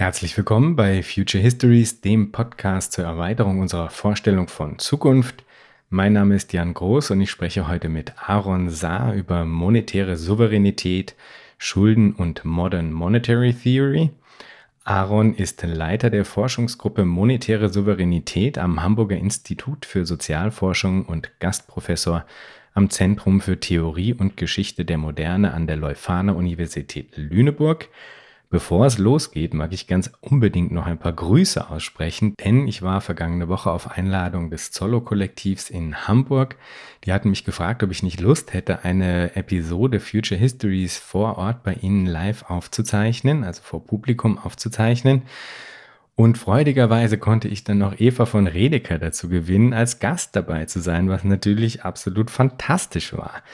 Herzlich willkommen bei Future Histories, dem Podcast zur Erweiterung unserer Vorstellung von Zukunft. Mein Name ist Jan Groß und ich spreche heute mit Aaron Saar über monetäre Souveränität, Schulden und Modern Monetary Theory. Aaron ist Leiter der Forschungsgruppe Monetäre Souveränität am Hamburger Institut für Sozialforschung und Gastprofessor am Zentrum für Theorie und Geschichte der Moderne an der Leuphana Universität Lüneburg. Bevor es losgeht, mag ich ganz unbedingt noch ein paar Grüße aussprechen, denn ich war vergangene Woche auf Einladung des Zollo-Kollektivs in Hamburg. Die hatten mich gefragt, ob ich nicht Lust hätte, eine Episode Future Histories vor Ort bei ihnen live aufzuzeichnen, also vor Publikum aufzuzeichnen. Und freudigerweise konnte ich dann noch Eva von Redeker dazu gewinnen, als Gast dabei zu sein, was natürlich absolut fantastisch war.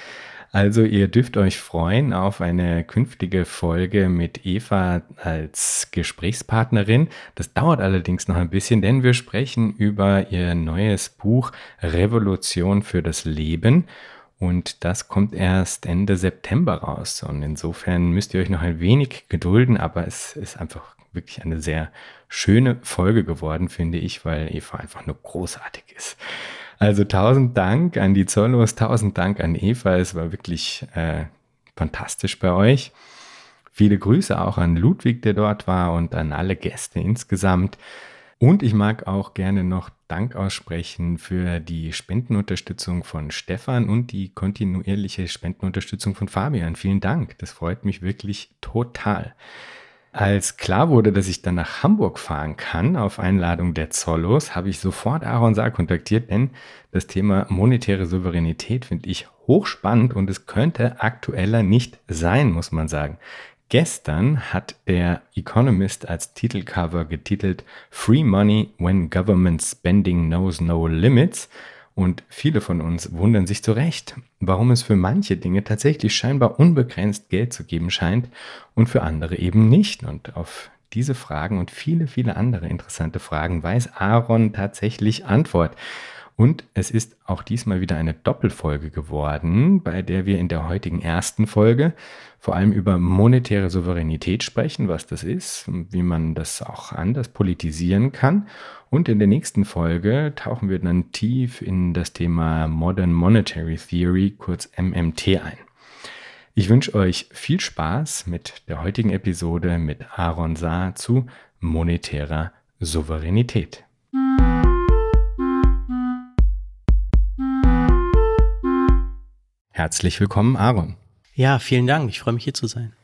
Also ihr dürft euch freuen auf eine künftige Folge mit Eva als Gesprächspartnerin. Das dauert allerdings noch ein bisschen, denn wir sprechen über ihr neues Buch Revolution für das Leben. Und das kommt erst Ende September raus. Und insofern müsst ihr euch noch ein wenig gedulden, aber es ist einfach wirklich eine sehr schöne Folge geworden, finde ich, weil Eva einfach nur großartig ist. Also tausend Dank an die Zollos, tausend Dank an Eva. Es war wirklich äh, fantastisch bei euch. Viele Grüße auch an Ludwig, der dort war und an alle Gäste insgesamt. Und ich mag auch gerne noch Dank aussprechen für die Spendenunterstützung von Stefan und die kontinuierliche Spendenunterstützung von Fabian. Vielen Dank. Das freut mich wirklich total. Als klar wurde, dass ich dann nach Hamburg fahren kann, auf Einladung der Zollos, habe ich sofort Aaron Saar kontaktiert, denn das Thema monetäre Souveränität finde ich hochspannend und es könnte aktueller nicht sein, muss man sagen. Gestern hat der Economist als Titelcover getitelt Free Money When Government Spending Knows No Limits und viele von uns wundern sich zu Recht, warum es für manche Dinge tatsächlich scheinbar unbegrenzt Geld zu geben scheint und für andere eben nicht. Und auf diese Fragen und viele, viele andere interessante Fragen weiß Aaron tatsächlich Antwort. Und es ist auch diesmal wieder eine Doppelfolge geworden, bei der wir in der heutigen ersten Folge vor allem über monetäre Souveränität sprechen, was das ist, wie man das auch anders politisieren kann. Und in der nächsten Folge tauchen wir dann tief in das Thema Modern Monetary Theory, kurz MMT, ein. Ich wünsche euch viel Spaß mit der heutigen Episode mit Aaron Saar zu monetärer Souveränität. Herzlich willkommen, Aaron. Ja, vielen Dank. Ich freue mich hier zu sein.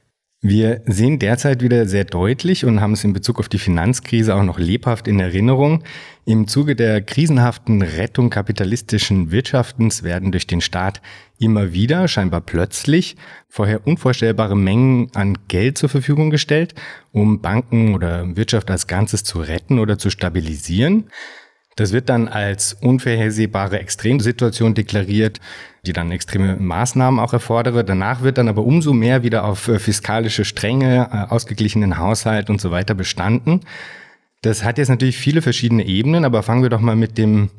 Wir sehen derzeit wieder sehr deutlich und haben es in Bezug auf die Finanzkrise auch noch lebhaft in Erinnerung. Im Zuge der krisenhaften Rettung kapitalistischen Wirtschaftens werden durch den Staat immer wieder, scheinbar plötzlich, vorher unvorstellbare Mengen an Geld zur Verfügung gestellt, um Banken oder Wirtschaft als Ganzes zu retten oder zu stabilisieren. Das wird dann als unvorhersehbare Extremsituation deklariert, die dann extreme Maßnahmen auch erfordere. Danach wird dann aber umso mehr wieder auf äh, fiskalische Strenge, äh, ausgeglichenen Haushalt und so weiter bestanden. Das hat jetzt natürlich viele verschiedene Ebenen, aber fangen wir doch mal mit dem,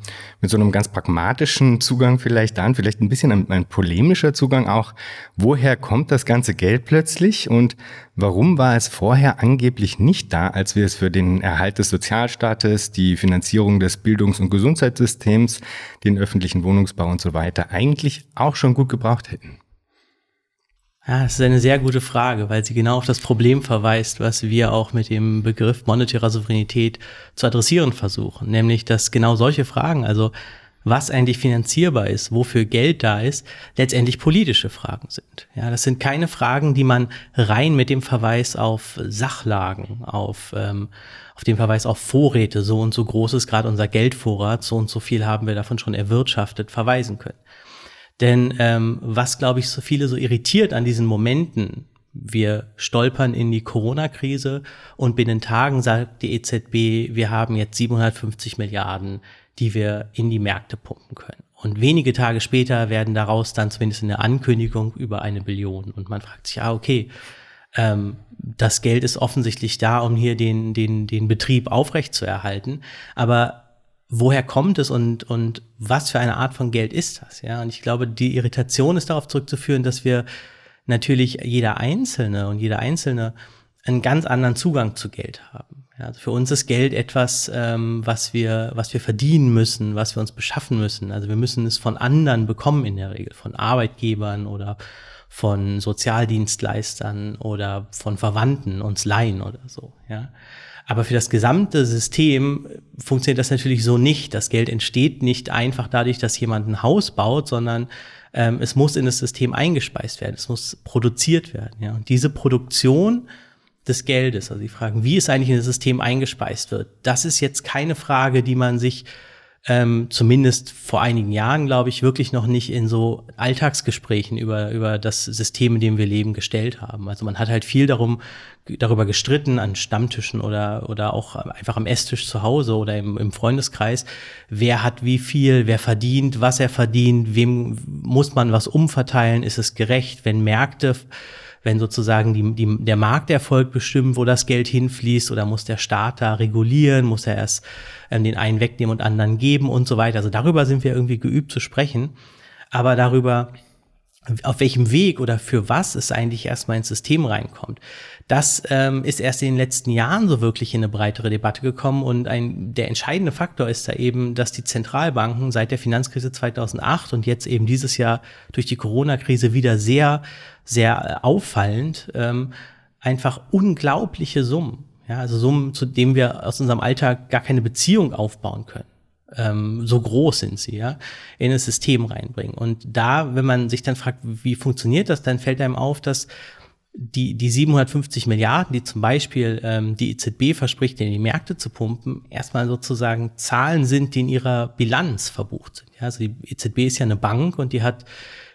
mit so einem ganz pragmatischen Zugang vielleicht an, vielleicht ein bisschen ein, ein, polemischer Zugang auch. Woher kommt das ganze Geld plötzlich und warum war es vorher angeblich nicht da, als wir es für den Erhalt des Sozialstaates, die Finanzierung des Bildungs- und Gesundheitssystems, den öffentlichen Wohnungsbau und so weiter eigentlich auch schon gut gebraucht hätten? Ja, das ist eine sehr gute Frage, weil sie genau auf das Problem verweist, was wir auch mit dem Begriff monetärer Souveränität zu adressieren versuchen. Nämlich, dass genau solche Fragen, also was eigentlich finanzierbar ist, wofür Geld da ist, letztendlich politische Fragen sind. Ja, das sind keine Fragen, die man rein mit dem Verweis auf Sachlagen, auf, ähm, auf dem Verweis auf Vorräte, so und so groß ist gerade unser Geldvorrat, so und so viel haben wir davon schon erwirtschaftet, verweisen können. Denn ähm, was, glaube ich, so viele so irritiert an diesen Momenten, wir stolpern in die Corona-Krise und binnen Tagen sagt die EZB, wir haben jetzt 750 Milliarden, die wir in die Märkte pumpen können. Und wenige Tage später werden daraus dann zumindest eine Ankündigung über eine Billion. Und man fragt sich, ah, okay, ähm, das Geld ist offensichtlich da, um hier den, den, den Betrieb aufrechtzuerhalten. Aber woher kommt es und, und was für eine Art von Geld ist das? Ja, und ich glaube, die Irritation ist darauf zurückzuführen, dass wir natürlich jeder Einzelne und jeder Einzelne einen ganz anderen Zugang zu Geld haben. Ja, also für uns ist Geld etwas, ähm, was wir, was wir verdienen müssen, was wir uns beschaffen müssen. Also wir müssen es von anderen bekommen in der Regel, von Arbeitgebern oder von Sozialdienstleistern oder von Verwandten uns leihen oder so. Ja. Aber für das gesamte System funktioniert das natürlich so nicht. Das Geld entsteht nicht einfach dadurch, dass jemand ein Haus baut, sondern ähm, es muss in das System eingespeist werden. Es muss produziert werden. Ja. Und diese Produktion des Geldes, also die Fragen, wie es eigentlich in das System eingespeist wird, das ist jetzt keine Frage, die man sich ähm, zumindest vor einigen Jahren, glaube ich, wirklich noch nicht in so Alltagsgesprächen über, über das System, in dem wir leben, gestellt haben. Also man hat halt viel darum, darüber gestritten an Stammtischen oder, oder auch einfach am Esstisch zu Hause oder im, im Freundeskreis, wer hat wie viel, wer verdient, was er verdient, wem muss man was umverteilen, ist es gerecht, wenn Märkte wenn sozusagen die, die, der Markterfolg bestimmt, wo das Geld hinfließt, oder muss der Staat da regulieren, muss er erst ähm, den einen wegnehmen und anderen geben und so weiter. Also darüber sind wir irgendwie geübt zu sprechen. Aber darüber, auf welchem Weg oder für was es eigentlich erstmal ins System reinkommt. Das ähm, ist erst in den letzten Jahren so wirklich in eine breitere Debatte gekommen und ein, der entscheidende Faktor ist da eben, dass die Zentralbanken seit der Finanzkrise 2008 und jetzt eben dieses Jahr durch die Corona-Krise wieder sehr, sehr auffallend ähm, einfach unglaubliche Summen, ja, also Summen, zu denen wir aus unserem Alltag gar keine Beziehung aufbauen können ähm, so groß sind sie, ja, in das System reinbringen. Und da, wenn man sich dann fragt, wie funktioniert das, dann fällt einem auf, dass die, die 750 Milliarden, die zum Beispiel ähm, die EZB verspricht, in die Märkte zu pumpen, erstmal sozusagen Zahlen sind, die in ihrer Bilanz verbucht sind. Ja, also die EZB ist ja eine Bank und die hat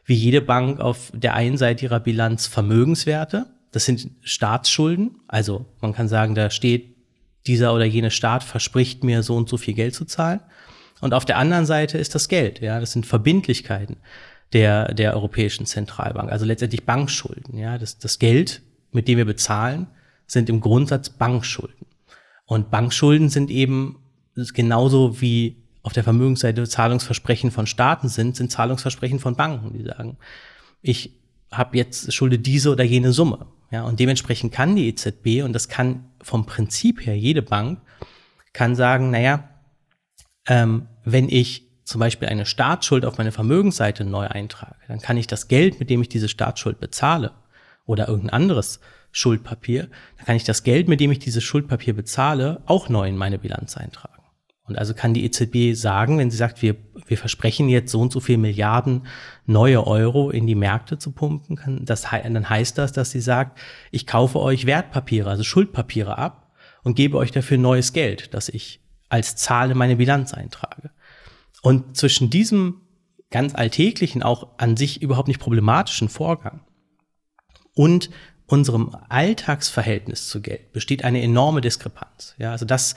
wie jede Bank auf der einen Seite ihrer Bilanz Vermögenswerte. Das sind Staatsschulden. Also man kann sagen, da steht, dieser oder jene Staat verspricht mir so und so viel Geld zu zahlen. Und auf der anderen Seite ist das Geld. Ja, das sind Verbindlichkeiten der, der Europäischen Zentralbank, also letztendlich Bankschulden. Ja, das, das Geld, mit dem wir bezahlen, sind im Grundsatz Bankschulden. Und Bankschulden sind eben genauso wie auf der Vermögensseite Zahlungsversprechen von Staaten sind, sind Zahlungsversprechen von Banken, die sagen, ich habe jetzt schulde diese oder jene Summe. Ja, und dementsprechend kann die EZB, und das kann vom Prinzip her jede Bank, kann sagen, naja, ähm, wenn ich zum Beispiel eine Staatsschuld auf meine Vermögensseite neu eintrage, dann kann ich das Geld, mit dem ich diese Staatsschuld bezahle oder irgendein anderes Schuldpapier, dann kann ich das Geld, mit dem ich dieses Schuldpapier bezahle, auch neu in meine Bilanz eintragen. Und also kann die EZB sagen, wenn sie sagt, wir, wir versprechen jetzt so und so viel Milliarden neue Euro in die Märkte zu pumpen, kann das, dann heißt das, dass sie sagt, ich kaufe euch Wertpapiere, also Schuldpapiere ab und gebe euch dafür neues Geld, das ich als Zahl in meine Bilanz eintrage. Und zwischen diesem ganz alltäglichen, auch an sich überhaupt nicht problematischen Vorgang und unserem Alltagsverhältnis zu Geld besteht eine enorme Diskrepanz. Ja, also das,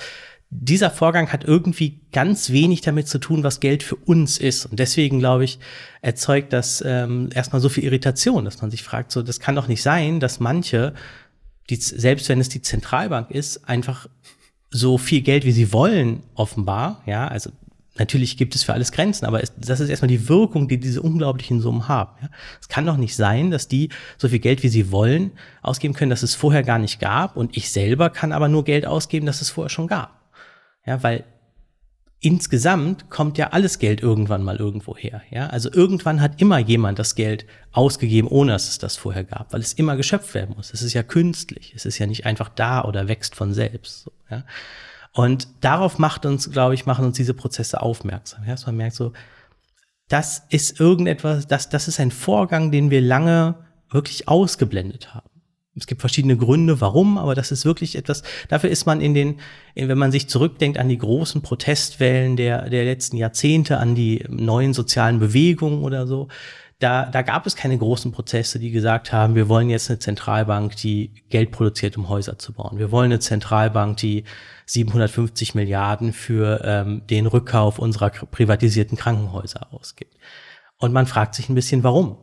dieser Vorgang hat irgendwie ganz wenig damit zu tun, was Geld für uns ist. Und deswegen, glaube ich, erzeugt das ähm, erstmal so viel Irritation, dass man sich fragt, so, das kann doch nicht sein, dass manche, die, selbst wenn es die Zentralbank ist, einfach so viel Geld, wie sie wollen, offenbar, ja, also Natürlich gibt es für alles Grenzen, aber es, das ist erstmal die Wirkung, die diese unglaublichen Summen haben. Ja. Es kann doch nicht sein, dass die so viel Geld, wie sie wollen, ausgeben können, dass es vorher gar nicht gab und ich selber kann aber nur Geld ausgeben, das es vorher schon gab. Ja, weil insgesamt kommt ja alles Geld irgendwann mal irgendwo her. Ja, also irgendwann hat immer jemand das Geld ausgegeben, ohne dass es das vorher gab, weil es immer geschöpft werden muss. Es ist ja künstlich. Es ist ja nicht einfach da oder wächst von selbst. So, ja. Und darauf macht uns, glaube ich, machen uns diese Prozesse aufmerksam. Ja, dass man merkt so, das ist irgendetwas, das, das ist ein Vorgang, den wir lange wirklich ausgeblendet haben. Es gibt verschiedene Gründe, warum, aber das ist wirklich etwas, dafür ist man in den, wenn man sich zurückdenkt an die großen Protestwellen der, der letzten Jahrzehnte, an die neuen sozialen Bewegungen oder so, da, da gab es keine großen Prozesse, die gesagt haben, wir wollen jetzt eine Zentralbank, die Geld produziert, um Häuser zu bauen. Wir wollen eine Zentralbank, die 750 Milliarden für ähm, den Rückkauf unserer privatisierten Krankenhäuser ausgibt. Und man fragt sich ein bisschen, warum?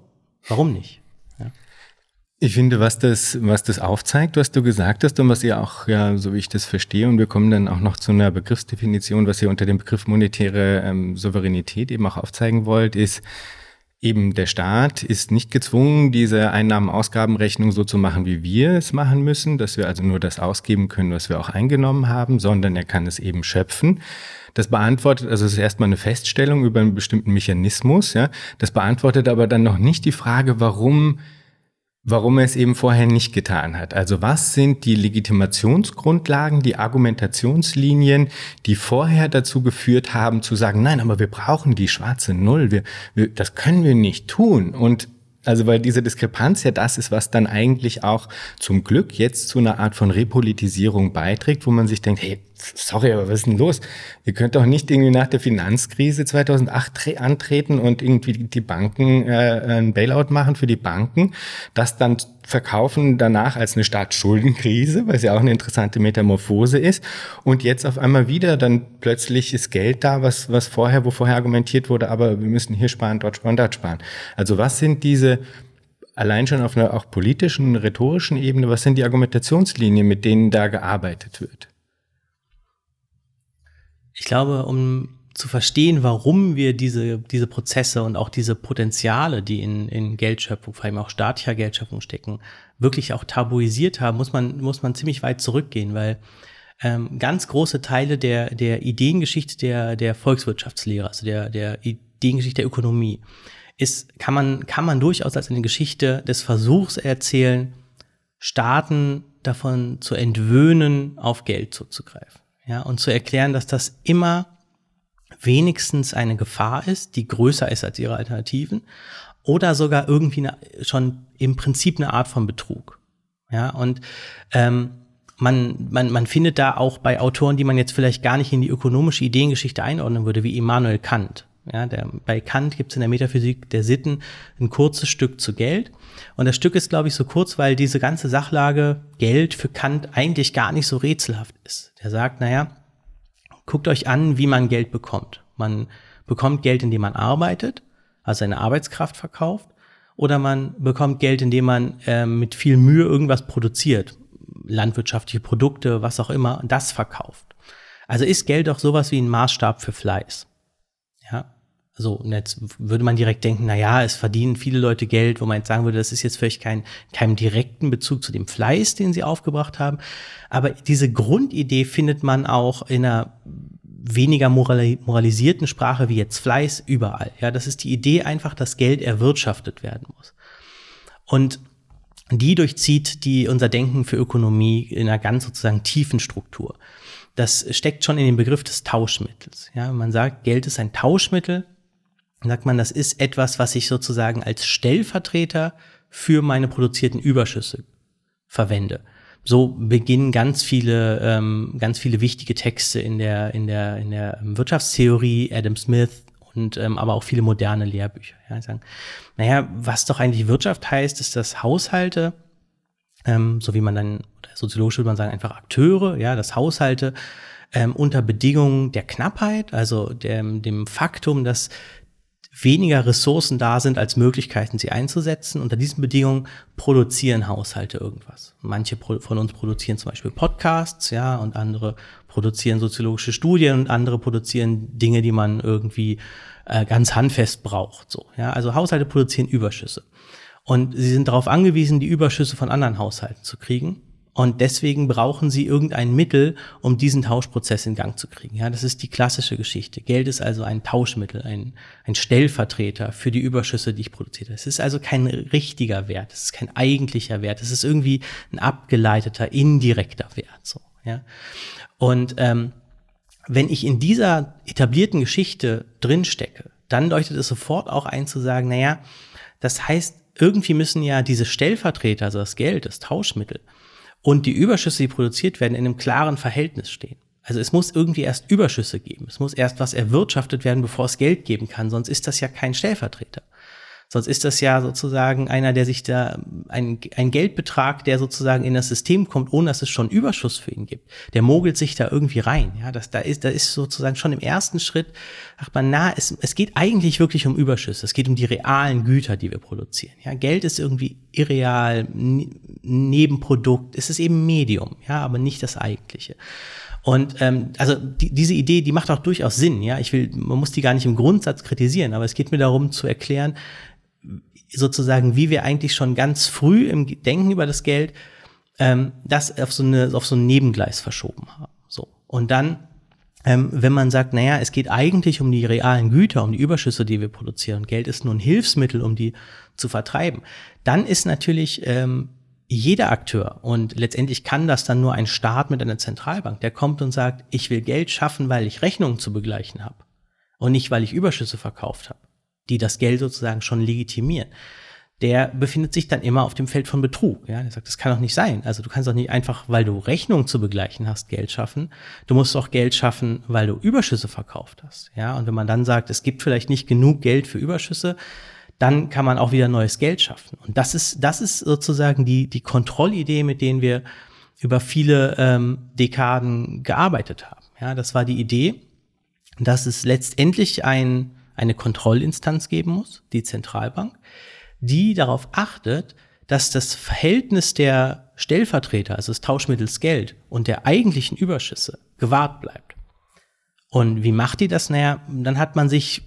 Warum nicht? Ich finde, was das, was das aufzeigt, was du gesagt hast und was ihr auch, ja, so wie ich das verstehe, und wir kommen dann auch noch zu einer Begriffsdefinition, was ihr unter dem Begriff monetäre ähm, Souveränität eben auch aufzeigen wollt, ist, eben der Staat ist nicht gezwungen, diese Einnahmen-Ausgabenrechnung so zu machen, wie wir es machen müssen, dass wir also nur das ausgeben können, was wir auch eingenommen haben, sondern er kann es eben schöpfen. Das beantwortet, also es ist erstmal eine Feststellung über einen bestimmten Mechanismus, ja. Das beantwortet aber dann noch nicht die Frage, warum warum er es eben vorher nicht getan hat. Also was sind die Legitimationsgrundlagen, die Argumentationslinien, die vorher dazu geführt haben zu sagen, nein, aber wir brauchen die schwarze Null, wir, wir, das können wir nicht tun. Und also weil diese Diskrepanz ja das ist, was dann eigentlich auch zum Glück jetzt zu einer Art von Repolitisierung beiträgt, wo man sich denkt, hey, sorry, aber was ist denn los? Ihr könnt doch nicht irgendwie nach der Finanzkrise 2008 antreten und irgendwie die Banken äh, ein Bailout machen für die Banken, das dann verkaufen danach als eine Staatsschuldenkrise, weil es ja auch eine interessante Metamorphose ist. Und jetzt auf einmal wieder dann plötzlich ist Geld da, was, was vorher, wo vorher argumentiert wurde, aber wir müssen hier sparen, dort sparen, dort sparen. Also was sind diese allein schon auf einer auch politischen, rhetorischen Ebene, was sind die Argumentationslinien, mit denen da gearbeitet wird? Ich glaube, um zu verstehen, warum wir diese, diese Prozesse und auch diese Potenziale, die in, in Geldschöpfung, vor allem auch staatlicher Geldschöpfung stecken, wirklich auch tabuisiert haben, muss man, muss man ziemlich weit zurückgehen, weil ähm, ganz große Teile der, der Ideengeschichte der, der Volkswirtschaftslehre, also der, der Ideengeschichte der Ökonomie, ist, kann man, kann man durchaus als eine Geschichte des Versuchs erzählen, Staaten davon zu entwöhnen, auf Geld zuzugreifen. Ja, und zu erklären, dass das immer wenigstens eine Gefahr ist, die größer ist als ihre Alternativen oder sogar irgendwie eine, schon im Prinzip eine Art von Betrug. Ja, und ähm, man, man, man findet da auch bei Autoren, die man jetzt vielleicht gar nicht in die ökonomische Ideengeschichte einordnen würde, wie Immanuel Kant. Ja, der, bei Kant gibt es in der Metaphysik der Sitten ein kurzes Stück zu Geld. Und das Stück ist, glaube ich, so kurz, weil diese ganze Sachlage Geld für Kant eigentlich gar nicht so rätselhaft ist. Der sagt, naja, guckt euch an, wie man Geld bekommt. Man bekommt Geld, indem man arbeitet, also seine Arbeitskraft verkauft, oder man bekommt Geld, indem man äh, mit viel Mühe irgendwas produziert, landwirtschaftliche Produkte, was auch immer, das verkauft. Also ist Geld auch sowas wie ein Maßstab für Fleiß. Ja, so, und jetzt würde man direkt denken, na ja, es verdienen viele Leute Geld, wo man jetzt sagen würde, das ist jetzt vielleicht kein, keinem direkten Bezug zu dem Fleiß, den sie aufgebracht haben. Aber diese Grundidee findet man auch in einer weniger moralisierten Sprache wie jetzt Fleiß überall. Ja, das ist die Idee einfach, dass Geld erwirtschaftet werden muss. Und die durchzieht die unser Denken für Ökonomie in einer ganz sozusagen tiefen Struktur. Das steckt schon in dem Begriff des Tauschmittels. Ja, man sagt, Geld ist ein Tauschmittel sagt man, das ist etwas, was ich sozusagen als Stellvertreter für meine produzierten Überschüsse verwende. So beginnen ganz viele, ähm, ganz viele wichtige Texte in der, in der, in der Wirtschaftstheorie, Adam Smith und ähm, aber auch viele moderne Lehrbücher. Ja, sagen, naja, was doch eigentlich Wirtschaft heißt, ist, dass Haushalte, ähm, so wie man dann, soziologisch würde man sagen, einfach Akteure, ja, dass Haushalte ähm, unter Bedingungen der Knappheit, also dem, dem Faktum, dass weniger Ressourcen da sind als Möglichkeiten, sie einzusetzen. Unter diesen Bedingungen produzieren Haushalte irgendwas. Manche von uns produzieren zum Beispiel Podcasts, ja, und andere produzieren soziologische Studien und andere produzieren Dinge, die man irgendwie äh, ganz handfest braucht. So, ja, also Haushalte produzieren Überschüsse. Und sie sind darauf angewiesen, die Überschüsse von anderen Haushalten zu kriegen. Und deswegen brauchen sie irgendein Mittel, um diesen Tauschprozess in Gang zu kriegen. Ja, das ist die klassische Geschichte. Geld ist also ein Tauschmittel, ein, ein Stellvertreter für die Überschüsse, die ich produziere. Es ist also kein richtiger Wert, es ist kein eigentlicher Wert, es ist irgendwie ein abgeleiteter, indirekter Wert. So, ja. Und ähm, wenn ich in dieser etablierten Geschichte drinstecke, dann leuchtet es sofort auch ein zu sagen, naja, das heißt, irgendwie müssen ja diese Stellvertreter, also das Geld, das Tauschmittel, und die Überschüsse, die produziert werden, in einem klaren Verhältnis stehen. Also es muss irgendwie erst Überschüsse geben. Es muss erst was erwirtschaftet werden, bevor es Geld geben kann. Sonst ist das ja kein Stellvertreter. Sonst ist das ja sozusagen einer, der sich da ein, ein Geldbetrag, der sozusagen in das System kommt, ohne dass es schon Überschuss für ihn gibt. Der mogelt sich da irgendwie rein. Ja, das da ist, da ist sozusagen schon im ersten Schritt, sagt man, na, es, es geht eigentlich wirklich um Überschüsse. Es geht um die realen Güter, die wir produzieren. Ja, Geld ist irgendwie irreal, Nebenprodukt. Es ist eben Medium, ja, aber nicht das Eigentliche. Und ähm, also die, diese Idee, die macht auch durchaus Sinn. Ja, ich will, man muss die gar nicht im Grundsatz kritisieren, aber es geht mir darum zu erklären, sozusagen, wie wir eigentlich schon ganz früh im Denken über das Geld ähm, das auf so, eine, auf so ein Nebengleis verschoben haben. So und dann ähm, wenn man sagt, naja, es geht eigentlich um die realen Güter, um die Überschüsse, die wir produzieren, Geld ist nur ein Hilfsmittel, um die zu vertreiben, dann ist natürlich ähm, jeder Akteur und letztendlich kann das dann nur ein Staat mit einer Zentralbank, der kommt und sagt, ich will Geld schaffen, weil ich Rechnungen zu begleichen habe und nicht, weil ich Überschüsse verkauft habe, die das Geld sozusagen schon legitimieren. Der befindet sich dann immer auf dem Feld von Betrug. Ja, der sagt, das kann doch nicht sein. Also du kannst doch nicht einfach, weil du Rechnungen zu begleichen hast, Geld schaffen. Du musst auch Geld schaffen, weil du Überschüsse verkauft hast. Ja, und wenn man dann sagt, es gibt vielleicht nicht genug Geld für Überschüsse, dann kann man auch wieder neues Geld schaffen. Und das ist, das ist sozusagen die, die Kontrollidee, mit denen wir über viele ähm, Dekaden gearbeitet haben. Ja, das war die Idee, dass es letztendlich ein, eine Kontrollinstanz geben muss, die Zentralbank, die darauf achtet, dass das Verhältnis der Stellvertreter, also des Tauschmittels Geld und der eigentlichen Überschüsse gewahrt bleibt. Und wie macht die das? Naja, dann hat man sich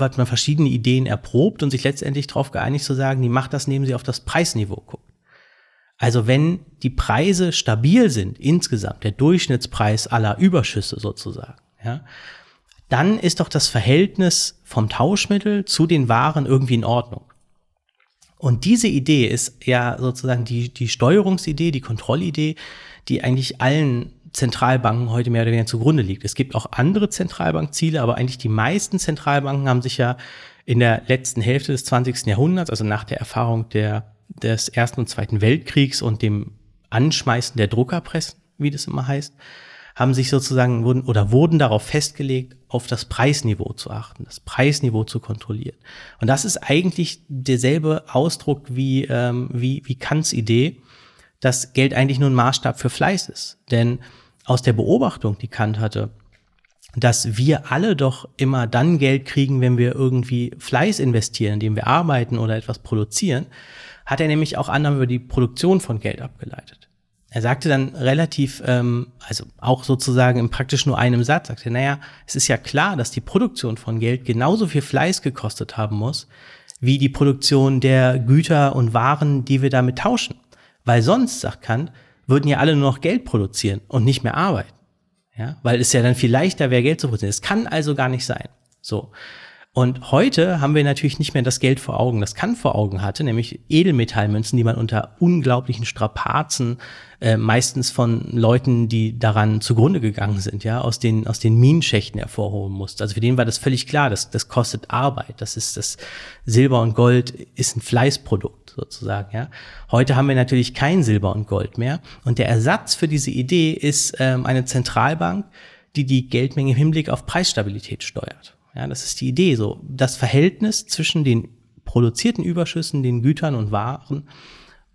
hat man verschiedene Ideen erprobt und sich letztendlich darauf geeinigt zu sagen, die macht das, indem sie auf das Preisniveau guckt. Also wenn die Preise stabil sind insgesamt, der Durchschnittspreis aller Überschüsse sozusagen, ja, dann ist doch das Verhältnis vom Tauschmittel zu den Waren irgendwie in Ordnung. Und diese Idee ist ja sozusagen die, die Steuerungsidee, die Kontrollidee, die eigentlich allen Zentralbanken heute mehr oder weniger zugrunde liegt. Es gibt auch andere Zentralbankziele, aber eigentlich die meisten Zentralbanken haben sich ja in der letzten Hälfte des 20. Jahrhunderts, also nach der Erfahrung der, des Ersten und Zweiten Weltkriegs und dem Anschmeißen der Druckerpressen, wie das immer heißt, haben sich sozusagen wurden oder wurden darauf festgelegt, auf das Preisniveau zu achten, das Preisniveau zu kontrollieren. Und das ist eigentlich derselbe Ausdruck wie, ähm, wie, wie Kants Idee, dass Geld eigentlich nur ein Maßstab für Fleiß ist. Denn aus der Beobachtung, die Kant hatte, dass wir alle doch immer dann Geld kriegen, wenn wir irgendwie Fleiß investieren, indem wir arbeiten oder etwas produzieren, hat er nämlich auch Annahmen über die Produktion von Geld abgeleitet. Er sagte dann relativ, ähm, also auch sozusagen im praktisch nur einem Satz, sagte, naja, es ist ja klar, dass die Produktion von Geld genauso viel Fleiß gekostet haben muss, wie die Produktion der Güter und Waren, die wir damit tauschen. Weil sonst, sagt Kant, würden ja alle nur noch Geld produzieren und nicht mehr arbeiten. Ja, weil es ja dann viel leichter wäre, Geld zu produzieren. Es kann also gar nicht sein. So. Und heute haben wir natürlich nicht mehr das Geld vor Augen, das Kant vor Augen hatte, nämlich Edelmetallmünzen, die man unter unglaublichen Strapazen, äh, meistens von Leuten, die daran zugrunde gegangen sind, ja, aus den, aus den Minenschächten hervorholen musste. Also für den war das völlig klar, das, das kostet Arbeit. Das ist das Silber und Gold ist ein Fleißprodukt sozusagen, ja. Heute haben wir natürlich kein Silber und Gold mehr. Und der Ersatz für diese Idee ist ähm, eine Zentralbank, die die Geldmenge im Hinblick auf Preisstabilität steuert. Ja, das ist die Idee, so das Verhältnis zwischen den produzierten Überschüssen, den Gütern und Waren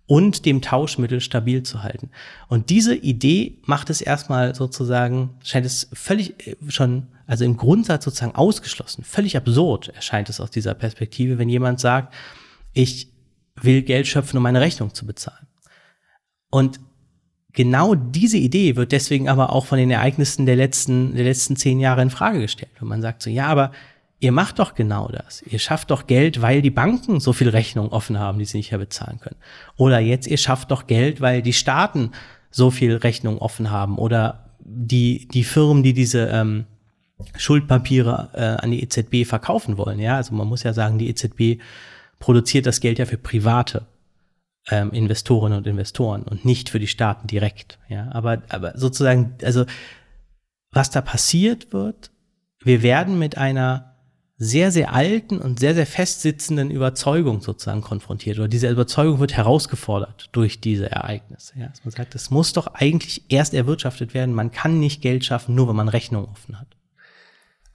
und dem Tauschmittel stabil zu halten. Und diese Idee macht es erstmal sozusagen, scheint es völlig äh, schon, also im Grundsatz sozusagen ausgeschlossen, völlig absurd erscheint es aus dieser Perspektive, wenn jemand sagt, ich will Geld schöpfen, um meine Rechnung zu bezahlen. Und genau diese Idee wird deswegen aber auch von den Ereignissen der letzten, der letzten zehn Jahre in Frage gestellt. Und man sagt so, ja, aber ihr macht doch genau das. Ihr schafft doch Geld, weil die Banken so viel Rechnung offen haben, die sie nicht mehr bezahlen können. Oder jetzt, ihr schafft doch Geld, weil die Staaten so viel Rechnung offen haben. Oder die, die Firmen, die diese ähm, Schuldpapiere äh, an die EZB verkaufen wollen. Ja, also man muss ja sagen, die EZB produziert das Geld ja für private ähm, Investorinnen und Investoren und nicht für die Staaten direkt. Ja, aber, aber sozusagen, also was da passiert wird, wir werden mit einer sehr, sehr alten und sehr, sehr festsitzenden Überzeugung sozusagen konfrontiert. Oder diese Überzeugung wird herausgefordert durch diese Ereignisse. Ja, dass man sagt, es muss doch eigentlich erst erwirtschaftet werden. Man kann nicht Geld schaffen, nur wenn man Rechnung offen hat.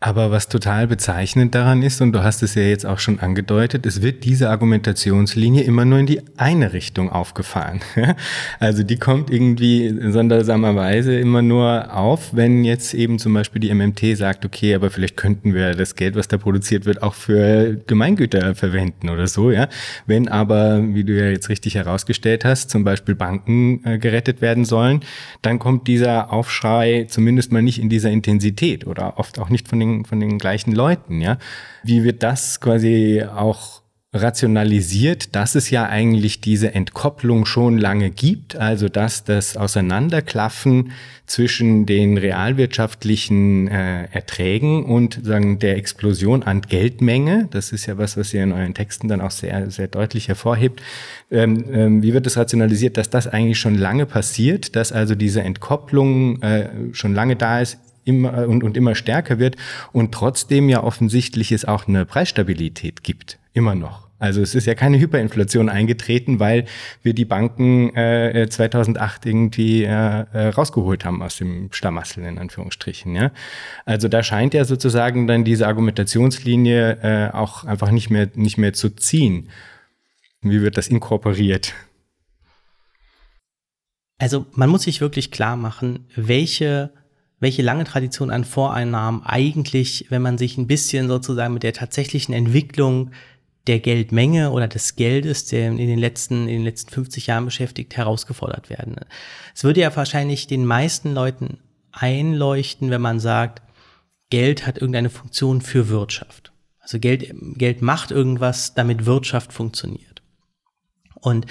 Aber was total bezeichnend daran ist, und du hast es ja jetzt auch schon angedeutet, es wird diese Argumentationslinie immer nur in die eine Richtung aufgefahren. Also die kommt irgendwie sondersamerweise immer nur auf, wenn jetzt eben zum Beispiel die MMT sagt, okay, aber vielleicht könnten wir das Geld, was da produziert wird, auch für Gemeingüter verwenden oder so, ja. Wenn aber, wie du ja jetzt richtig herausgestellt hast, zum Beispiel Banken äh, gerettet werden sollen, dann kommt dieser Aufschrei zumindest mal nicht in dieser Intensität oder oft auch nicht von den den, von den gleichen Leuten, ja. Wie wird das quasi auch rationalisiert, dass es ja eigentlich diese Entkopplung schon lange gibt, also dass das Auseinanderklaffen zwischen den realwirtschaftlichen äh, Erträgen und sagen der Explosion an Geldmenge, das ist ja was, was ihr in euren Texten dann auch sehr sehr deutlich hervorhebt. Ähm, ähm, wie wird es rationalisiert, dass das eigentlich schon lange passiert, dass also diese Entkopplung äh, schon lange da ist immer und, und immer stärker wird und trotzdem ja offensichtlich es auch eine Preisstabilität gibt, immer noch. Also es ist ja keine Hyperinflation eingetreten, weil wir die Banken äh, 2008 irgendwie äh, äh, rausgeholt haben aus dem Schlamassel in Anführungsstrichen. Ja? Also da scheint ja sozusagen dann diese Argumentationslinie äh, auch einfach nicht mehr nicht mehr zu ziehen. Wie wird das inkorporiert? Also man muss sich wirklich klar machen, welche welche lange Tradition an Voreinnahmen eigentlich, wenn man sich ein bisschen sozusagen mit der tatsächlichen Entwicklung der Geldmenge oder des Geldes, der in den letzten, in den letzten 50 Jahren beschäftigt, herausgefordert werden. Es würde ja wahrscheinlich den meisten Leuten einleuchten, wenn man sagt, Geld hat irgendeine Funktion für Wirtschaft. Also Geld, Geld macht irgendwas, damit Wirtschaft funktioniert. Und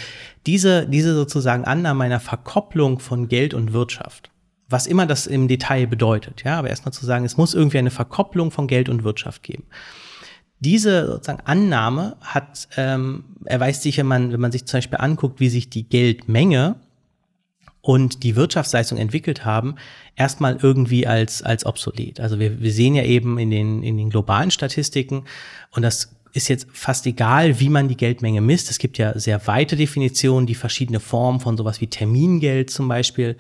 diese, diese sozusagen Annahme einer Verkopplung von Geld und Wirtschaft, was immer das im Detail bedeutet. Ja, aber erstmal zu sagen, es muss irgendwie eine Verkopplung von Geld und Wirtschaft geben. Diese sozusagen Annahme hat, ähm, erweist sich, wenn man, wenn man sich zum Beispiel anguckt, wie sich die Geldmenge und die Wirtschaftsleistung entwickelt haben, erstmal irgendwie als, als obsolet. Also wir, wir sehen ja eben in den, in den globalen Statistiken, und das ist jetzt fast egal, wie man die Geldmenge misst. Es gibt ja sehr weite Definitionen, die verschiedene Formen von sowas wie Termingeld zum Beispiel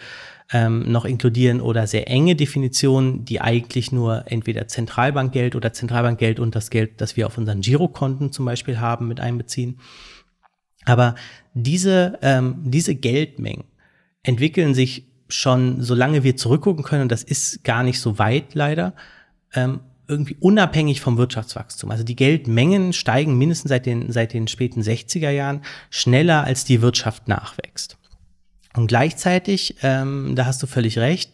ähm, noch inkludieren oder sehr enge Definitionen, die eigentlich nur entweder Zentralbankgeld oder Zentralbankgeld und das Geld, das wir auf unseren Girokonten zum Beispiel haben, mit einbeziehen. Aber diese, ähm, diese Geldmengen entwickeln sich schon, solange wir zurückgucken können, und das ist gar nicht so weit leider, ähm, irgendwie unabhängig vom Wirtschaftswachstum. Also die Geldmengen steigen mindestens seit den, seit den späten 60er Jahren schneller als die Wirtschaft nachwächst. Und gleichzeitig, ähm, da hast du völlig recht,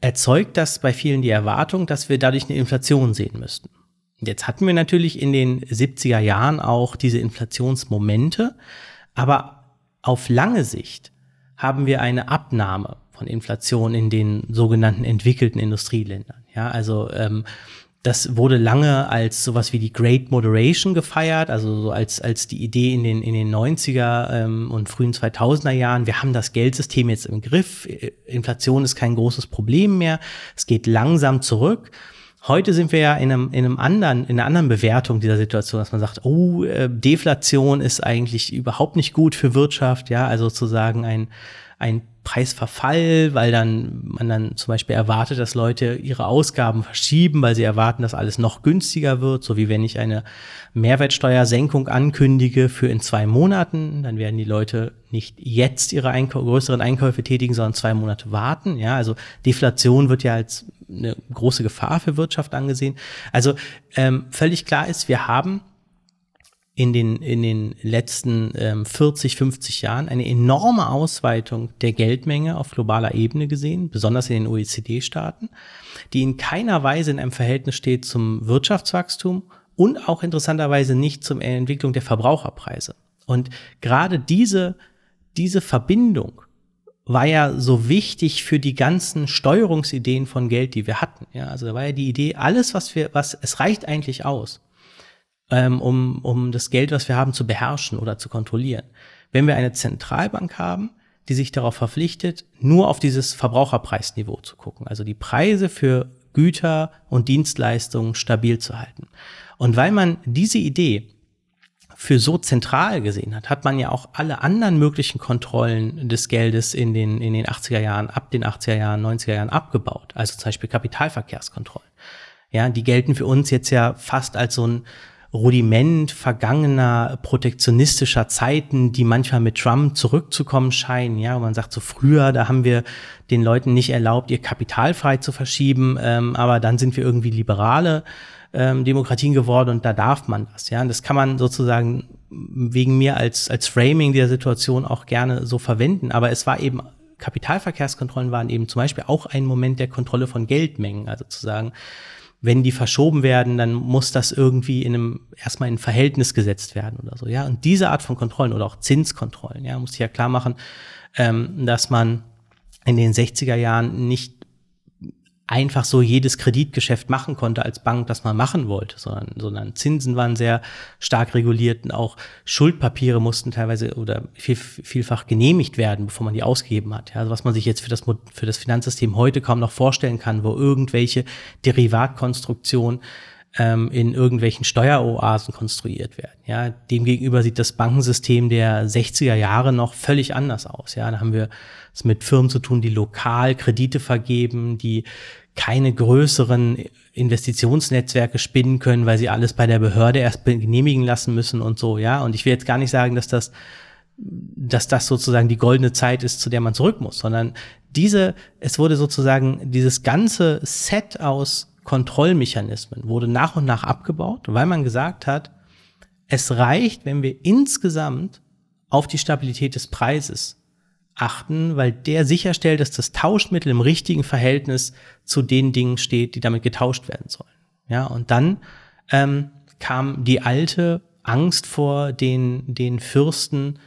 erzeugt das bei vielen die Erwartung, dass wir dadurch eine Inflation sehen müssten. Jetzt hatten wir natürlich in den 70er Jahren auch diese Inflationsmomente, aber auf lange Sicht haben wir eine Abnahme von Inflation in den sogenannten entwickelten Industrieländern. Ja, also ähm, das wurde lange als sowas wie die Great Moderation gefeiert, also so als, als die Idee in den, in den 90er ähm, und frühen 2000er Jahren. Wir haben das Geldsystem jetzt im Griff. Inflation ist kein großes Problem mehr. Es geht langsam zurück. Heute sind wir ja in einem, in einem anderen, in einer anderen Bewertung dieser Situation, dass man sagt, oh, äh, Deflation ist eigentlich überhaupt nicht gut für Wirtschaft, ja, also sozusagen ein, ein Preisverfall, weil dann man dann zum Beispiel erwartet, dass Leute ihre Ausgaben verschieben, weil sie erwarten, dass alles noch günstiger wird, so wie wenn ich eine Mehrwertsteuersenkung ankündige für in zwei Monaten, dann werden die Leute nicht jetzt ihre Einkau größeren Einkäufe tätigen, sondern zwei Monate warten. Ja, also Deflation wird ja als eine große Gefahr für Wirtschaft angesehen. Also ähm, völlig klar ist, wir haben in den, in den letzten ähm, 40, 50 Jahren eine enorme Ausweitung der Geldmenge auf globaler Ebene gesehen, besonders in den OECD-Staaten, die in keiner Weise in einem Verhältnis steht zum Wirtschaftswachstum und auch interessanterweise nicht zum Entwicklung der Verbraucherpreise. Und gerade diese, diese Verbindung war ja so wichtig für die ganzen Steuerungsideen von Geld, die wir hatten. Ja, also da war ja die Idee, alles, was wir, was, es reicht eigentlich aus ähm, um, um das Geld, was wir haben, zu beherrschen oder zu kontrollieren. Wenn wir eine Zentralbank haben, die sich darauf verpflichtet, nur auf dieses Verbraucherpreisniveau zu gucken, also die Preise für Güter und Dienstleistungen stabil zu halten. Und weil man diese Idee für so zentral gesehen hat, hat man ja auch alle anderen möglichen Kontrollen des Geldes in den, in den 80er Jahren, ab den 80er Jahren, 90er Jahren abgebaut. Also zum Beispiel Kapitalverkehrskontrollen. Ja, die gelten für uns jetzt ja fast als so ein Rudiment vergangener protektionistischer Zeiten, die manchmal mit Trump zurückzukommen scheinen. Ja, und man sagt so früher, da haben wir den Leuten nicht erlaubt, ihr Kapital frei zu verschieben, ähm, aber dann sind wir irgendwie liberale ähm, Demokratien geworden und da darf man das. Ja, und das kann man sozusagen wegen mir als als Framing der Situation auch gerne so verwenden. Aber es war eben Kapitalverkehrskontrollen waren eben zum Beispiel auch ein Moment der Kontrolle von Geldmengen, also zu sagen, wenn die verschoben werden, dann muss das irgendwie in einem erstmal in ein Verhältnis gesetzt werden oder so, ja. Und diese Art von Kontrollen oder auch Zinskontrollen, ja, muss ich ja klar machen, ähm, dass man in den 60er Jahren nicht einfach so jedes Kreditgeschäft machen konnte als Bank, das man machen wollte, sondern, sondern Zinsen waren sehr stark reguliert und auch Schuldpapiere mussten teilweise oder viel, vielfach genehmigt werden, bevor man die ausgegeben hat. Ja, also was man sich jetzt für das, für das Finanzsystem heute kaum noch vorstellen kann, wo irgendwelche Derivatkonstruktionen ähm, in irgendwelchen Steueroasen konstruiert werden. Ja, demgegenüber sieht das Bankensystem der 60er Jahre noch völlig anders aus. Ja, da haben wir es mit Firmen zu tun, die lokal Kredite vergeben, die keine größeren Investitionsnetzwerke spinnen können, weil sie alles bei der Behörde erst genehmigen lassen müssen und so, ja. Und ich will jetzt gar nicht sagen, dass das, dass das sozusagen die goldene Zeit ist, zu der man zurück muss, sondern diese, es wurde sozusagen dieses ganze Set aus Kontrollmechanismen wurde nach und nach abgebaut, weil man gesagt hat, es reicht, wenn wir insgesamt auf die Stabilität des Preises achten, weil der sicherstellt, dass das Tauschmittel im richtigen Verhältnis zu den Dingen steht, die damit getauscht werden sollen. Ja, und dann ähm, kam die alte Angst vor den, den Fürsten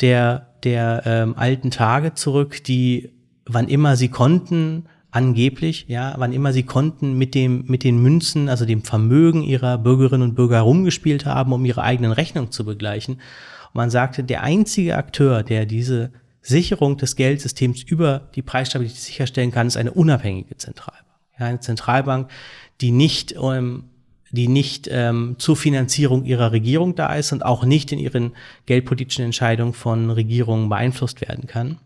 der, der ähm, alten Tage zurück, die wann immer sie konnten, angeblich, ja, wann immer sie konnten, mit dem, mit den Münzen, also dem Vermögen ihrer Bürgerinnen und Bürger rumgespielt haben, um ihre eigenen Rechnungen zu begleichen. Und man sagte, der einzige Akteur, der diese Sicherung des Geldsystems über die Preisstabilität sicherstellen kann, ist eine unabhängige Zentralbank. Ja, eine Zentralbank, die nicht, ähm, die nicht ähm, zur Finanzierung ihrer Regierung da ist und auch nicht in ihren geldpolitischen Entscheidungen von Regierungen beeinflusst werden kann.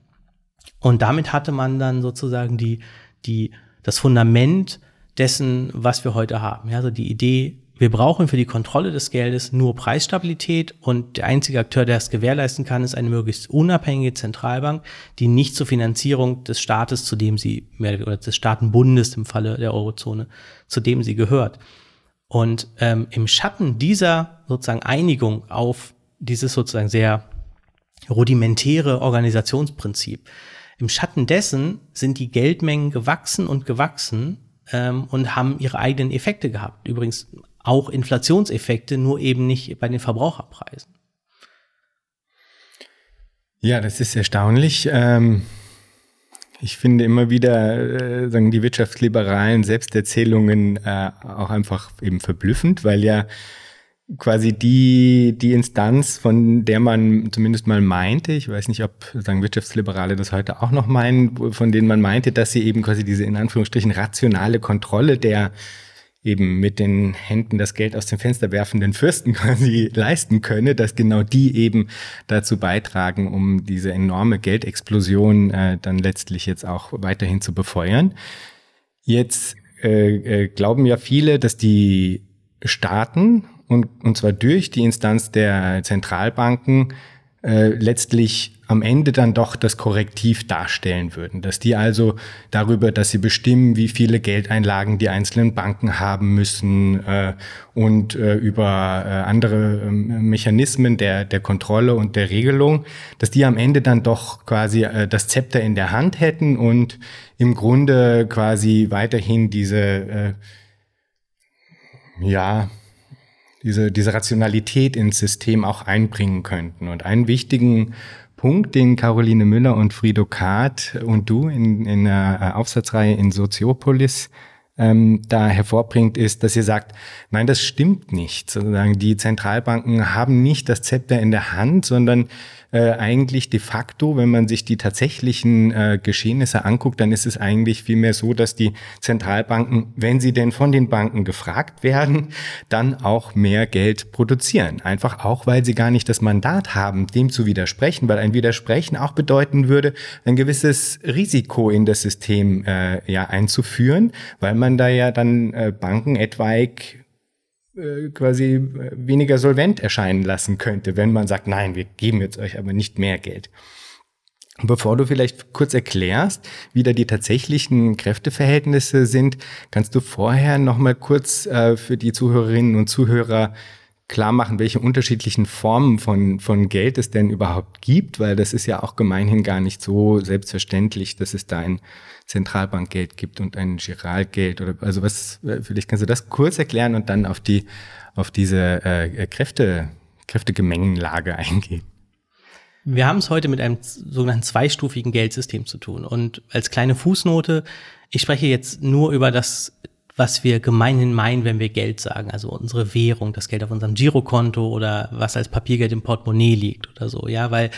Und damit hatte man dann sozusagen die, die, das Fundament dessen, was wir heute haben. Ja, also die Idee, wir brauchen für die Kontrolle des Geldes nur Preisstabilität und der einzige Akteur, der es gewährleisten kann, ist eine möglichst unabhängige Zentralbank, die nicht zur Finanzierung des Staates, zu dem sie, oder des Staatenbundes im Falle der Eurozone, zu dem sie gehört. Und ähm, im Schatten dieser sozusagen Einigung auf dieses sozusagen sehr rudimentäre Organisationsprinzip, im Schatten dessen sind die Geldmengen gewachsen und gewachsen ähm, und haben ihre eigenen Effekte gehabt. Übrigens auch Inflationseffekte, nur eben nicht bei den Verbraucherpreisen. Ja, das ist erstaunlich. Ähm, ich finde immer wieder, äh, sagen die wirtschaftsliberalen Selbsterzählungen äh, auch einfach eben verblüffend, weil ja quasi die, die Instanz, von der man zumindest mal meinte, ich weiß nicht, ob sagen Wirtschaftsliberale das heute auch noch meinen, von denen man meinte, dass sie eben quasi diese in Anführungsstrichen rationale Kontrolle der eben mit den Händen das Geld aus dem Fenster werfenden Fürsten quasi leisten könne, dass genau die eben dazu beitragen, um diese enorme Geldexplosion äh, dann letztlich jetzt auch weiterhin zu befeuern. Jetzt äh, äh, glauben ja viele, dass die Staaten und, und zwar durch die Instanz der Zentralbanken äh, letztlich am Ende dann doch das Korrektiv darstellen würden. Dass die also darüber, dass sie bestimmen, wie viele Geldeinlagen die einzelnen Banken haben müssen äh, und äh, über äh, andere ähm, Mechanismen der, der Kontrolle und der Regelung, dass die am Ende dann doch quasi äh, das Zepter in der Hand hätten und im Grunde quasi weiterhin diese, äh, ja, diese, diese Rationalität ins System auch einbringen könnten. Und einen wichtigen Punkt, den Caroline Müller und Frido Kahrt und du in, in der Aufsatzreihe in Soziopolis ähm, da hervorbringt, ist, dass ihr sagt, nein, das stimmt nicht. Sozusagen die Zentralbanken haben nicht das Zepter in der Hand, sondern äh, eigentlich de facto, wenn man sich die tatsächlichen äh, Geschehnisse anguckt, dann ist es eigentlich vielmehr so, dass die Zentralbanken, wenn sie denn von den Banken gefragt werden, dann auch mehr Geld produzieren. Einfach auch, weil sie gar nicht das Mandat haben, dem zu widersprechen, weil ein Widersprechen auch bedeuten würde, ein gewisses Risiko in das System äh, ja einzuführen, weil man da ja dann äh, Banken etwaig äh, quasi äh, weniger solvent erscheinen lassen könnte, wenn man sagt, nein, wir geben jetzt euch aber nicht mehr Geld. Bevor du vielleicht kurz erklärst, wie da die tatsächlichen Kräfteverhältnisse sind, kannst du vorher noch mal kurz äh, für die Zuhörerinnen und Zuhörer klar machen, welche unterschiedlichen Formen von, von Geld es denn überhaupt gibt, weil das ist ja auch gemeinhin gar nicht so selbstverständlich, dass es da ein Zentralbankgeld gibt und ein Giralgeld oder also was, vielleicht kannst du das kurz erklären und dann auf die, auf diese äh, Kräfte, Kräftegemengenlage eingehen. Wir haben es heute mit einem sogenannten zweistufigen Geldsystem zu tun. Und als kleine Fußnote, ich spreche jetzt nur über das, was wir gemeinhin meinen, wenn wir Geld sagen. Also unsere Währung, das Geld auf unserem Girokonto oder was als Papiergeld im Portemonnaie liegt oder so. Ja, weil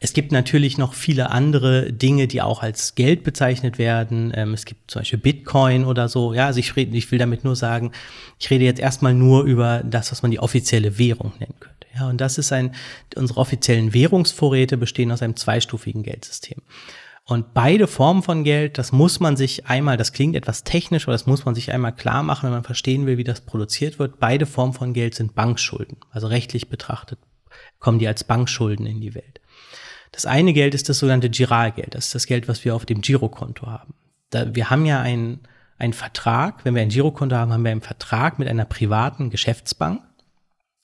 es gibt natürlich noch viele andere Dinge, die auch als Geld bezeichnet werden. Ähm, es gibt zum Beispiel Bitcoin oder so. Ja, also ich, rede, ich will damit nur sagen, ich rede jetzt erstmal nur über das, was man die offizielle Währung nennen könnte. Ja, und das ist ein, unsere offiziellen Währungsvorräte bestehen aus einem zweistufigen Geldsystem. Und beide Formen von Geld, das muss man sich einmal, das klingt etwas technisch, aber das muss man sich einmal klar machen, wenn man verstehen will, wie das produziert wird. Beide Formen von Geld sind Bankschulden. Also rechtlich betrachtet kommen die als Bankschulden in die Welt. Das eine Geld ist das sogenannte Giralgeld. Das ist das Geld, was wir auf dem Girokonto haben. Da, wir haben ja einen, einen Vertrag, wenn wir ein Girokonto haben, haben wir einen Vertrag mit einer privaten Geschäftsbank.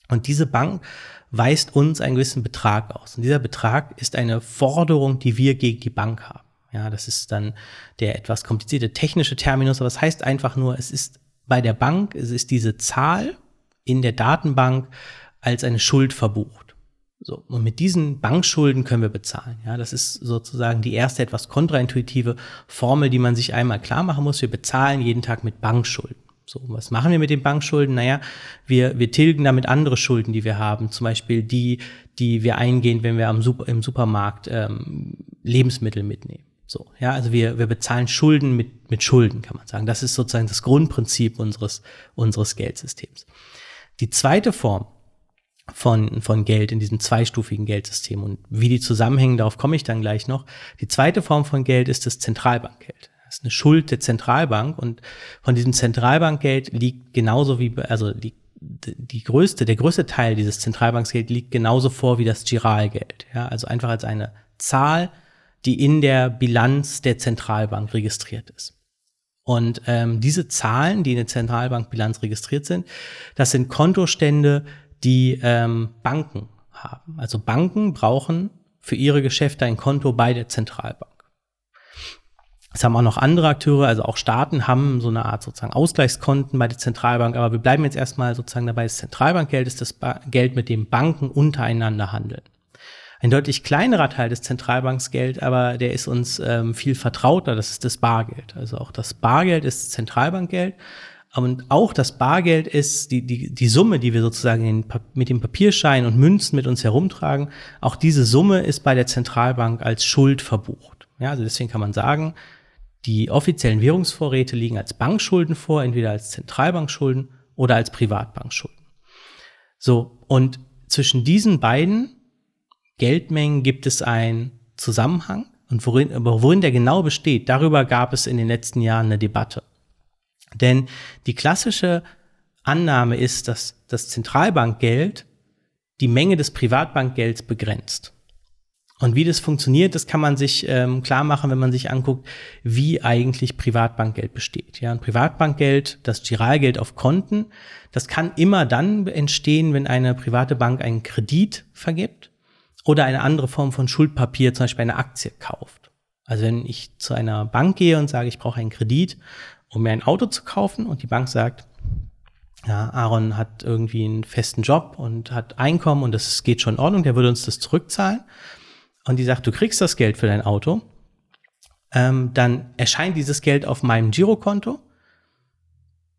Und diese Bank weist uns einen gewissen Betrag aus. Und dieser Betrag ist eine Forderung, die wir gegen die Bank haben. Ja, das ist dann der etwas komplizierte technische Terminus, aber es heißt einfach nur, es ist bei der Bank, es ist diese Zahl in der Datenbank als eine Schuld verbucht. So, und mit diesen Bankschulden können wir bezahlen. Ja, das ist sozusagen die erste etwas kontraintuitive Formel, die man sich einmal klar machen muss. Wir bezahlen jeden Tag mit Bankschulden. So, was machen wir mit den Bankschulden? Naja, wir, wir tilgen damit andere Schulden, die wir haben. Zum Beispiel die, die wir eingehen, wenn wir am Super, im Supermarkt ähm, Lebensmittel mitnehmen. So, ja, also wir, wir bezahlen Schulden mit, mit Schulden, kann man sagen. Das ist sozusagen das Grundprinzip unseres, unseres Geldsystems. Die zweite Form von, von Geld in diesem zweistufigen Geldsystem. Und wie die zusammenhängen, darauf komme ich dann gleich noch. Die zweite Form von Geld ist das Zentralbankgeld. Ist eine Schuld der Zentralbank und von diesem Zentralbankgeld liegt genauso wie, also die, die größte, der größte Teil dieses Zentralbanksgeld liegt genauso vor wie das Giralgeld. Ja, also einfach als eine Zahl, die in der Bilanz der Zentralbank registriert ist. Und ähm, diese Zahlen, die in der Zentralbankbilanz registriert sind, das sind Kontostände, die ähm, Banken haben. Also Banken brauchen für ihre Geschäfte ein Konto bei der Zentralbank. Es haben auch noch andere Akteure, also auch Staaten haben so eine Art sozusagen Ausgleichskonten bei der Zentralbank, aber wir bleiben jetzt erstmal sozusagen dabei, das Zentralbankgeld ist das ba Geld, mit dem Banken untereinander handeln. Ein deutlich kleinerer Teil des Zentralbanksgeld, aber der ist uns ähm, viel vertrauter, das ist das Bargeld. Also auch das Bargeld ist Zentralbankgeld, und auch das Bargeld ist die, die, die Summe, die wir sozusagen mit dem Papierschein und Münzen mit uns herumtragen. Auch diese Summe ist bei der Zentralbank als Schuld verbucht. Ja, also deswegen kann man sagen, die offiziellen Währungsvorräte liegen als Bankschulden vor, entweder als Zentralbankschulden oder als Privatbankschulden. So, und zwischen diesen beiden Geldmengen gibt es einen Zusammenhang. Und worin, worin der genau besteht, darüber gab es in den letzten Jahren eine Debatte. Denn die klassische Annahme ist, dass das Zentralbankgeld die Menge des Privatbankgelds begrenzt. Und wie das funktioniert, das kann man sich ähm, klar machen, wenn man sich anguckt, wie eigentlich Privatbankgeld besteht. Ja, ein Privatbankgeld, das Giralgeld auf Konten, das kann immer dann entstehen, wenn eine private Bank einen Kredit vergibt oder eine andere Form von Schuldpapier, zum Beispiel eine Aktie kauft. Also wenn ich zu einer Bank gehe und sage, ich brauche einen Kredit um mir ein Auto zu kaufen und die Bank sagt, ja, Aaron hat irgendwie einen festen Job und hat Einkommen und das geht schon in Ordnung, der würde uns das zurückzahlen. Und die sagt, du kriegst das Geld für dein Auto, ähm, dann erscheint dieses Geld auf meinem Girokonto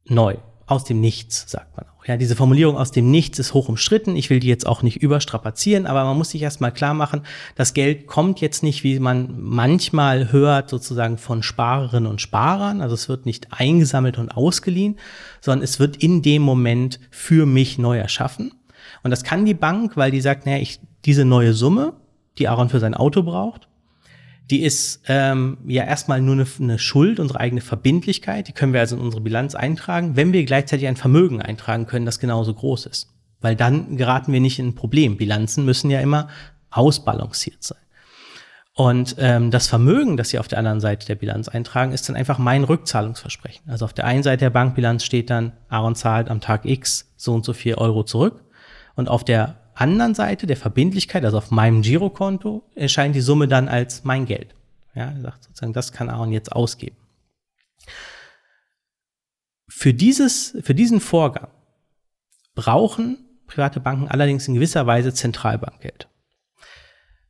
neu, aus dem Nichts, sagt man auch. Ja, diese Formulierung aus dem Nichts ist hoch umstritten. Ich will die jetzt auch nicht überstrapazieren, aber man muss sich erstmal klar machen, das Geld kommt jetzt nicht, wie man manchmal hört, sozusagen von Sparerinnen und Sparern. Also es wird nicht eingesammelt und ausgeliehen, sondern es wird in dem Moment für mich neu erschaffen. Und das kann die Bank, weil die sagt, naja, ich, diese neue Summe, die Aaron für sein Auto braucht, die ist ähm, ja erstmal nur eine, eine Schuld, unsere eigene Verbindlichkeit. Die können wir also in unsere Bilanz eintragen, wenn wir gleichzeitig ein Vermögen eintragen können, das genauso groß ist. Weil dann geraten wir nicht in ein Problem. Bilanzen müssen ja immer ausbalanciert sein. Und ähm, das Vermögen, das Sie auf der anderen Seite der Bilanz eintragen, ist dann einfach mein Rückzahlungsversprechen. Also auf der einen Seite der Bankbilanz steht dann, Aaron zahlt am Tag X so und so viel Euro zurück. Und auf der anderen Seite der Verbindlichkeit, also auf meinem Girokonto, erscheint die Summe dann als mein Geld. Ja, er sagt sozusagen, das kann Aaron jetzt ausgeben. Für dieses, für diesen Vorgang brauchen private Banken allerdings in gewisser Weise Zentralbankgeld.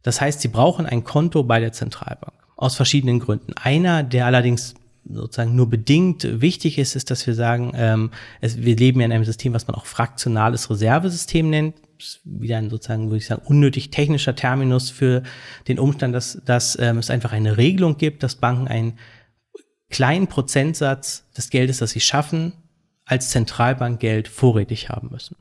Das heißt, sie brauchen ein Konto bei der Zentralbank. Aus verschiedenen Gründen. Einer, der allerdings sozusagen nur bedingt wichtig ist, ist, dass wir sagen, ähm, es, wir leben ja in einem System, was man auch fraktionales Reservesystem nennt wieder ein sozusagen, würde ich sagen, unnötig technischer Terminus für den Umstand, dass, dass ähm, es einfach eine Regelung gibt, dass Banken einen kleinen Prozentsatz des Geldes, das sie schaffen, als Zentralbankgeld vorrätig haben müssen.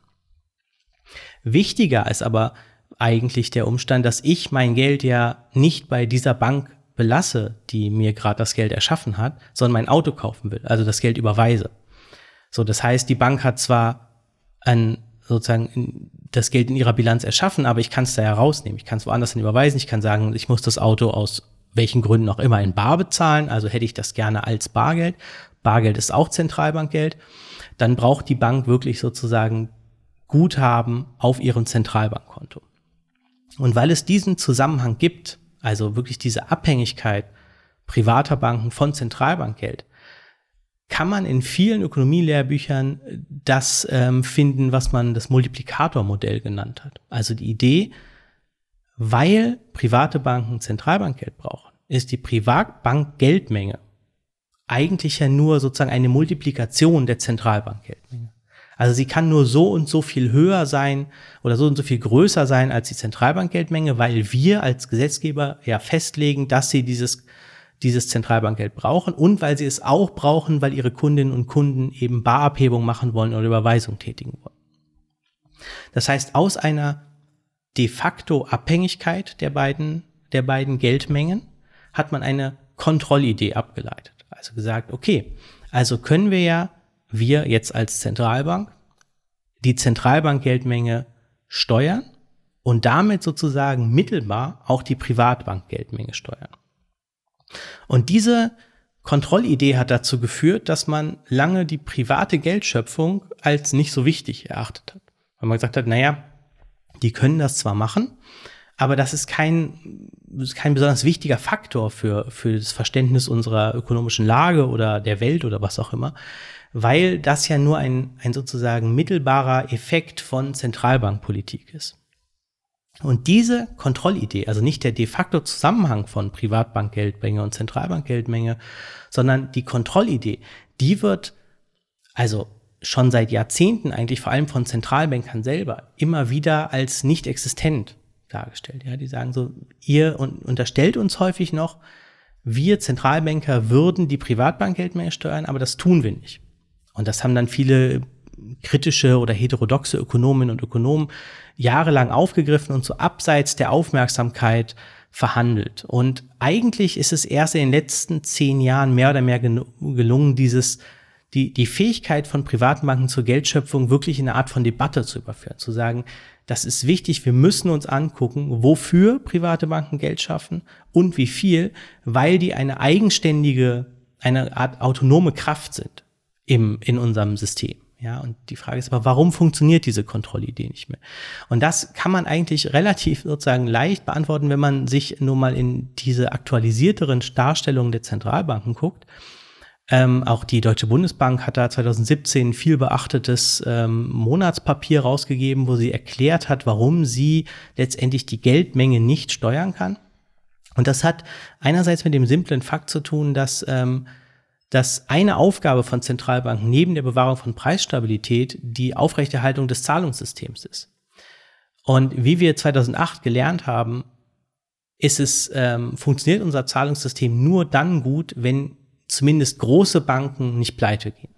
Wichtiger ist aber eigentlich der Umstand, dass ich mein Geld ja nicht bei dieser Bank belasse, die mir gerade das Geld erschaffen hat, sondern mein Auto kaufen will, also das Geld überweise. So, das heißt, die Bank hat zwar ein sozusagen das Geld in ihrer Bilanz erschaffen, aber ich kann es da ja rausnehmen. Ich kann es woanders hin überweisen. Ich kann sagen, ich muss das Auto aus welchen Gründen auch immer in Bar bezahlen. Also hätte ich das gerne als Bargeld. Bargeld ist auch Zentralbankgeld. Dann braucht die Bank wirklich sozusagen Guthaben auf ihrem Zentralbankkonto. Und weil es diesen Zusammenhang gibt, also wirklich diese Abhängigkeit privater Banken von Zentralbankgeld, kann man in vielen Ökonomielehrbüchern das ähm, finden, was man das Multiplikatormodell genannt hat. Also die Idee, weil private Banken Zentralbankgeld brauchen, ist die Privatbankgeldmenge eigentlich ja nur sozusagen eine Multiplikation der Zentralbankgeldmenge. Also sie kann nur so und so viel höher sein oder so und so viel größer sein als die Zentralbankgeldmenge, weil wir als Gesetzgeber ja festlegen, dass sie dieses dieses Zentralbankgeld brauchen und weil sie es auch brauchen, weil ihre Kundinnen und Kunden eben Barabhebung machen wollen oder Überweisung tätigen wollen. Das heißt, aus einer de facto Abhängigkeit der beiden, der beiden Geldmengen hat man eine Kontrollidee abgeleitet. Also gesagt, okay, also können wir ja, wir jetzt als Zentralbank, die Zentralbankgeldmenge steuern und damit sozusagen mittelbar auch die Privatbankgeldmenge steuern. Und diese Kontrollidee hat dazu geführt, dass man lange die private Geldschöpfung als nicht so wichtig erachtet hat. Weil man gesagt hat, naja, die können das zwar machen, aber das ist kein, kein besonders wichtiger Faktor für, für das Verständnis unserer ökonomischen Lage oder der Welt oder was auch immer, weil das ja nur ein, ein sozusagen mittelbarer Effekt von Zentralbankpolitik ist. Und diese Kontrollidee, also nicht der de facto Zusammenhang von Privatbankgeldmenge und Zentralbankgeldmenge, sondern die Kontrollidee, die wird also schon seit Jahrzehnten eigentlich vor allem von Zentralbankern selber immer wieder als nicht existent dargestellt. Ja, die sagen so, ihr unterstellt uns häufig noch, wir Zentralbanker würden die Privatbankgeldmenge steuern, aber das tun wir nicht. Und das haben dann viele kritische oder heterodoxe Ökonominnen und Ökonomen jahrelang aufgegriffen und so abseits der Aufmerksamkeit verhandelt. Und eigentlich ist es erst in den letzten zehn Jahren mehr oder mehr gelungen, dieses die, die Fähigkeit von privaten Banken zur Geldschöpfung wirklich in eine Art von Debatte zu überführen, zu sagen, das ist wichtig, wir müssen uns angucken, wofür private Banken Geld schaffen und wie viel, weil die eine eigenständige, eine Art autonome Kraft sind im, in unserem System. Ja, und die Frage ist aber, warum funktioniert diese Kontrollidee nicht mehr? Und das kann man eigentlich relativ sozusagen leicht beantworten, wenn man sich nur mal in diese aktualisierteren Darstellungen der Zentralbanken guckt. Ähm, auch die Deutsche Bundesbank hat da 2017 viel beachtetes ähm, Monatspapier rausgegeben, wo sie erklärt hat, warum sie letztendlich die Geldmenge nicht steuern kann. Und das hat einerseits mit dem simplen Fakt zu tun, dass ähm, dass eine Aufgabe von Zentralbanken neben der Bewahrung von Preisstabilität die Aufrechterhaltung des Zahlungssystems ist. Und wie wir 2008 gelernt haben, ist es, ähm, funktioniert unser Zahlungssystem nur dann gut, wenn zumindest große Banken nicht pleite gehen.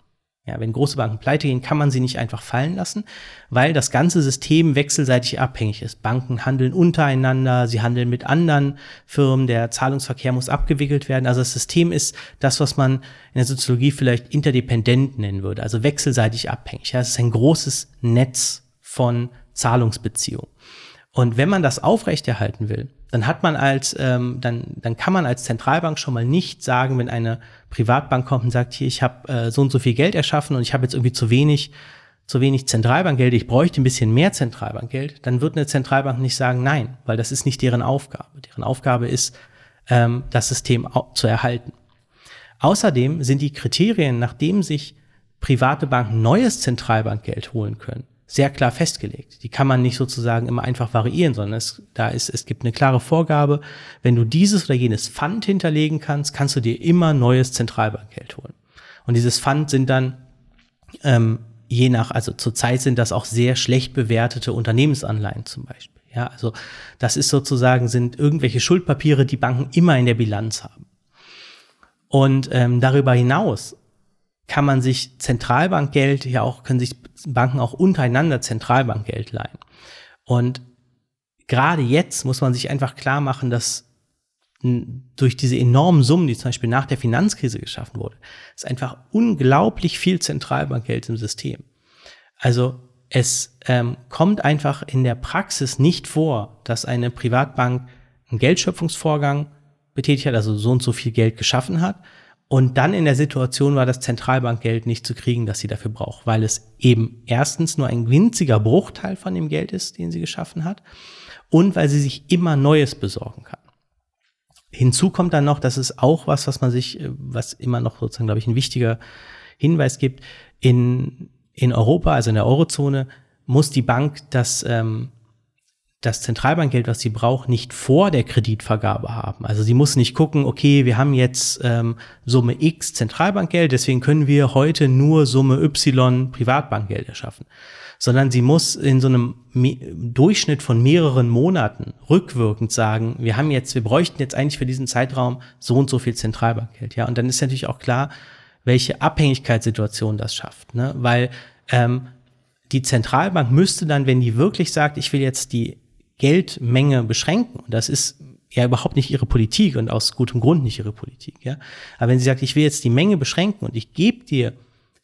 Ja, wenn große Banken pleite gehen, kann man sie nicht einfach fallen lassen, weil das ganze System wechselseitig abhängig ist. Banken handeln untereinander, sie handeln mit anderen Firmen, der Zahlungsverkehr muss abgewickelt werden. Also das System ist das, was man in der Soziologie vielleicht interdependent nennen würde, also wechselseitig abhängig. Ja, es ist ein großes Netz von Zahlungsbeziehungen. Und wenn man das aufrechterhalten will, dann hat man als, ähm, dann, dann kann man als Zentralbank schon mal nicht sagen, wenn eine Privatbank kommt und sagt, hier, ich habe äh, so und so viel Geld erschaffen und ich habe jetzt irgendwie zu wenig, zu wenig Zentralbankgeld, ich bräuchte ein bisschen mehr Zentralbankgeld, dann wird eine Zentralbank nicht sagen, nein, weil das ist nicht deren Aufgabe. Deren Aufgabe ist, ähm, das System zu erhalten. Außerdem sind die Kriterien, nachdem sich private Banken neues Zentralbankgeld holen können, sehr klar festgelegt. Die kann man nicht sozusagen immer einfach variieren, sondern es, da ist, es gibt eine klare Vorgabe. Wenn du dieses oder jenes Fund hinterlegen kannst, kannst du dir immer neues Zentralbankgeld holen. Und dieses Fund sind dann ähm, je nach, also zurzeit sind das auch sehr schlecht bewertete Unternehmensanleihen zum Beispiel. Ja, also das ist sozusagen, sind irgendwelche Schuldpapiere, die Banken immer in der Bilanz haben. Und ähm, darüber hinaus kann man sich Zentralbankgeld ja auch, können sich Banken auch untereinander Zentralbankgeld leihen. Und gerade jetzt muss man sich einfach klar machen, dass durch diese enormen Summen, die zum Beispiel nach der Finanzkrise geschaffen wurde, ist einfach unglaublich viel Zentralbankgeld im System. Also es ähm, kommt einfach in der Praxis nicht vor, dass eine Privatbank einen Geldschöpfungsvorgang betätigt hat, also so und so viel Geld geschaffen hat, und dann in der Situation war, das Zentralbankgeld nicht zu kriegen, das sie dafür braucht, weil es eben erstens nur ein winziger Bruchteil von dem Geld ist, den sie geschaffen hat, und weil sie sich immer Neues besorgen kann. Hinzu kommt dann noch, das ist auch was, was man sich, äh, was immer noch sozusagen, glaube ich, ein wichtiger Hinweis gibt. In, in Europa, also in der Eurozone, muss die Bank das ähm, das Zentralbankgeld, was sie braucht, nicht vor der Kreditvergabe haben. Also sie muss nicht gucken, okay, wir haben jetzt ähm, Summe X Zentralbankgeld, deswegen können wir heute nur Summe Y Privatbankgeld erschaffen. Sondern sie muss in so einem Durchschnitt von mehreren Monaten rückwirkend sagen, wir haben jetzt, wir bräuchten jetzt eigentlich für diesen Zeitraum so und so viel Zentralbankgeld. Ja, und dann ist natürlich auch klar, welche Abhängigkeitssituation das schafft. Ne? Weil ähm, die Zentralbank müsste dann, wenn die wirklich sagt, ich will jetzt die Geldmenge beschränken. Und das ist ja überhaupt nicht ihre Politik und aus gutem Grund nicht ihre Politik. Ja? Aber wenn sie sagt, ich will jetzt die Menge beschränken und ich gebe dir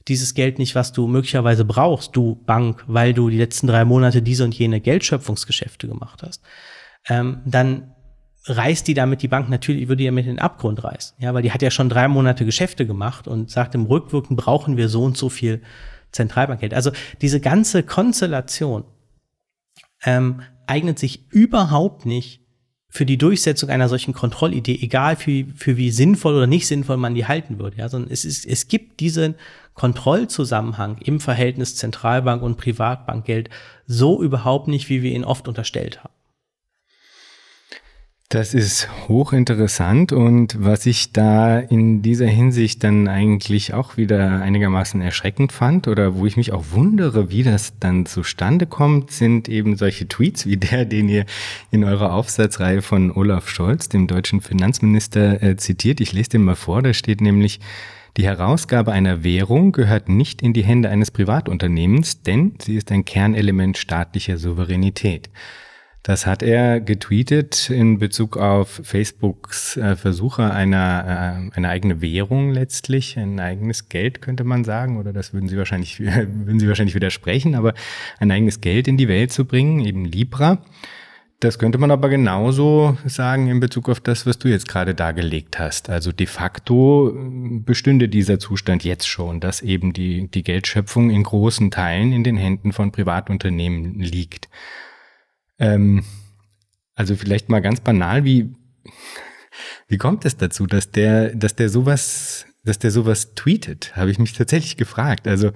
dieses Geld nicht, was du möglicherweise brauchst, du Bank, weil du die letzten drei Monate diese und jene Geldschöpfungsgeschäfte gemacht hast, ähm, dann reißt die damit die Bank natürlich, würde ja mit in den Abgrund reißen. Ja, weil die hat ja schon drei Monate Geschäfte gemacht und sagt, im Rückwirken brauchen wir so und so viel Zentralbankgeld. Also diese ganze Konstellation ähm, eignet sich überhaupt nicht für die Durchsetzung einer solchen Kontrollidee, egal für, für wie sinnvoll oder nicht sinnvoll man die halten würde. Ja, sondern es, ist, es gibt diesen Kontrollzusammenhang im Verhältnis Zentralbank und Privatbankgeld so überhaupt nicht, wie wir ihn oft unterstellt haben. Das ist hochinteressant und was ich da in dieser Hinsicht dann eigentlich auch wieder einigermaßen erschreckend fand oder wo ich mich auch wundere, wie das dann zustande kommt, sind eben solche Tweets wie der, den ihr in eurer Aufsatzreihe von Olaf Scholz, dem deutschen Finanzminister, äh, zitiert. Ich lese den mal vor, da steht nämlich, die Herausgabe einer Währung gehört nicht in die Hände eines Privatunternehmens, denn sie ist ein Kernelement staatlicher Souveränität. Das hat er getweetet in Bezug auf Facebooks äh, Versuche einer äh, eine eigene Währung letztlich, ein eigenes Geld könnte man sagen, oder das würden Sie wahrscheinlich würden Sie wahrscheinlich widersprechen, aber ein eigenes Geld in die Welt zu bringen, eben Libra. Das könnte man aber genauso sagen in Bezug auf das, was du jetzt gerade dargelegt hast. Also de facto äh, bestünde dieser Zustand jetzt schon, dass eben die, die Geldschöpfung in großen Teilen in den Händen von Privatunternehmen liegt. Ähm, also vielleicht mal ganz banal, wie, wie kommt es dazu, dass der, dass der sowas, dass der sowas tweetet? Habe ich mich tatsächlich gefragt. Also,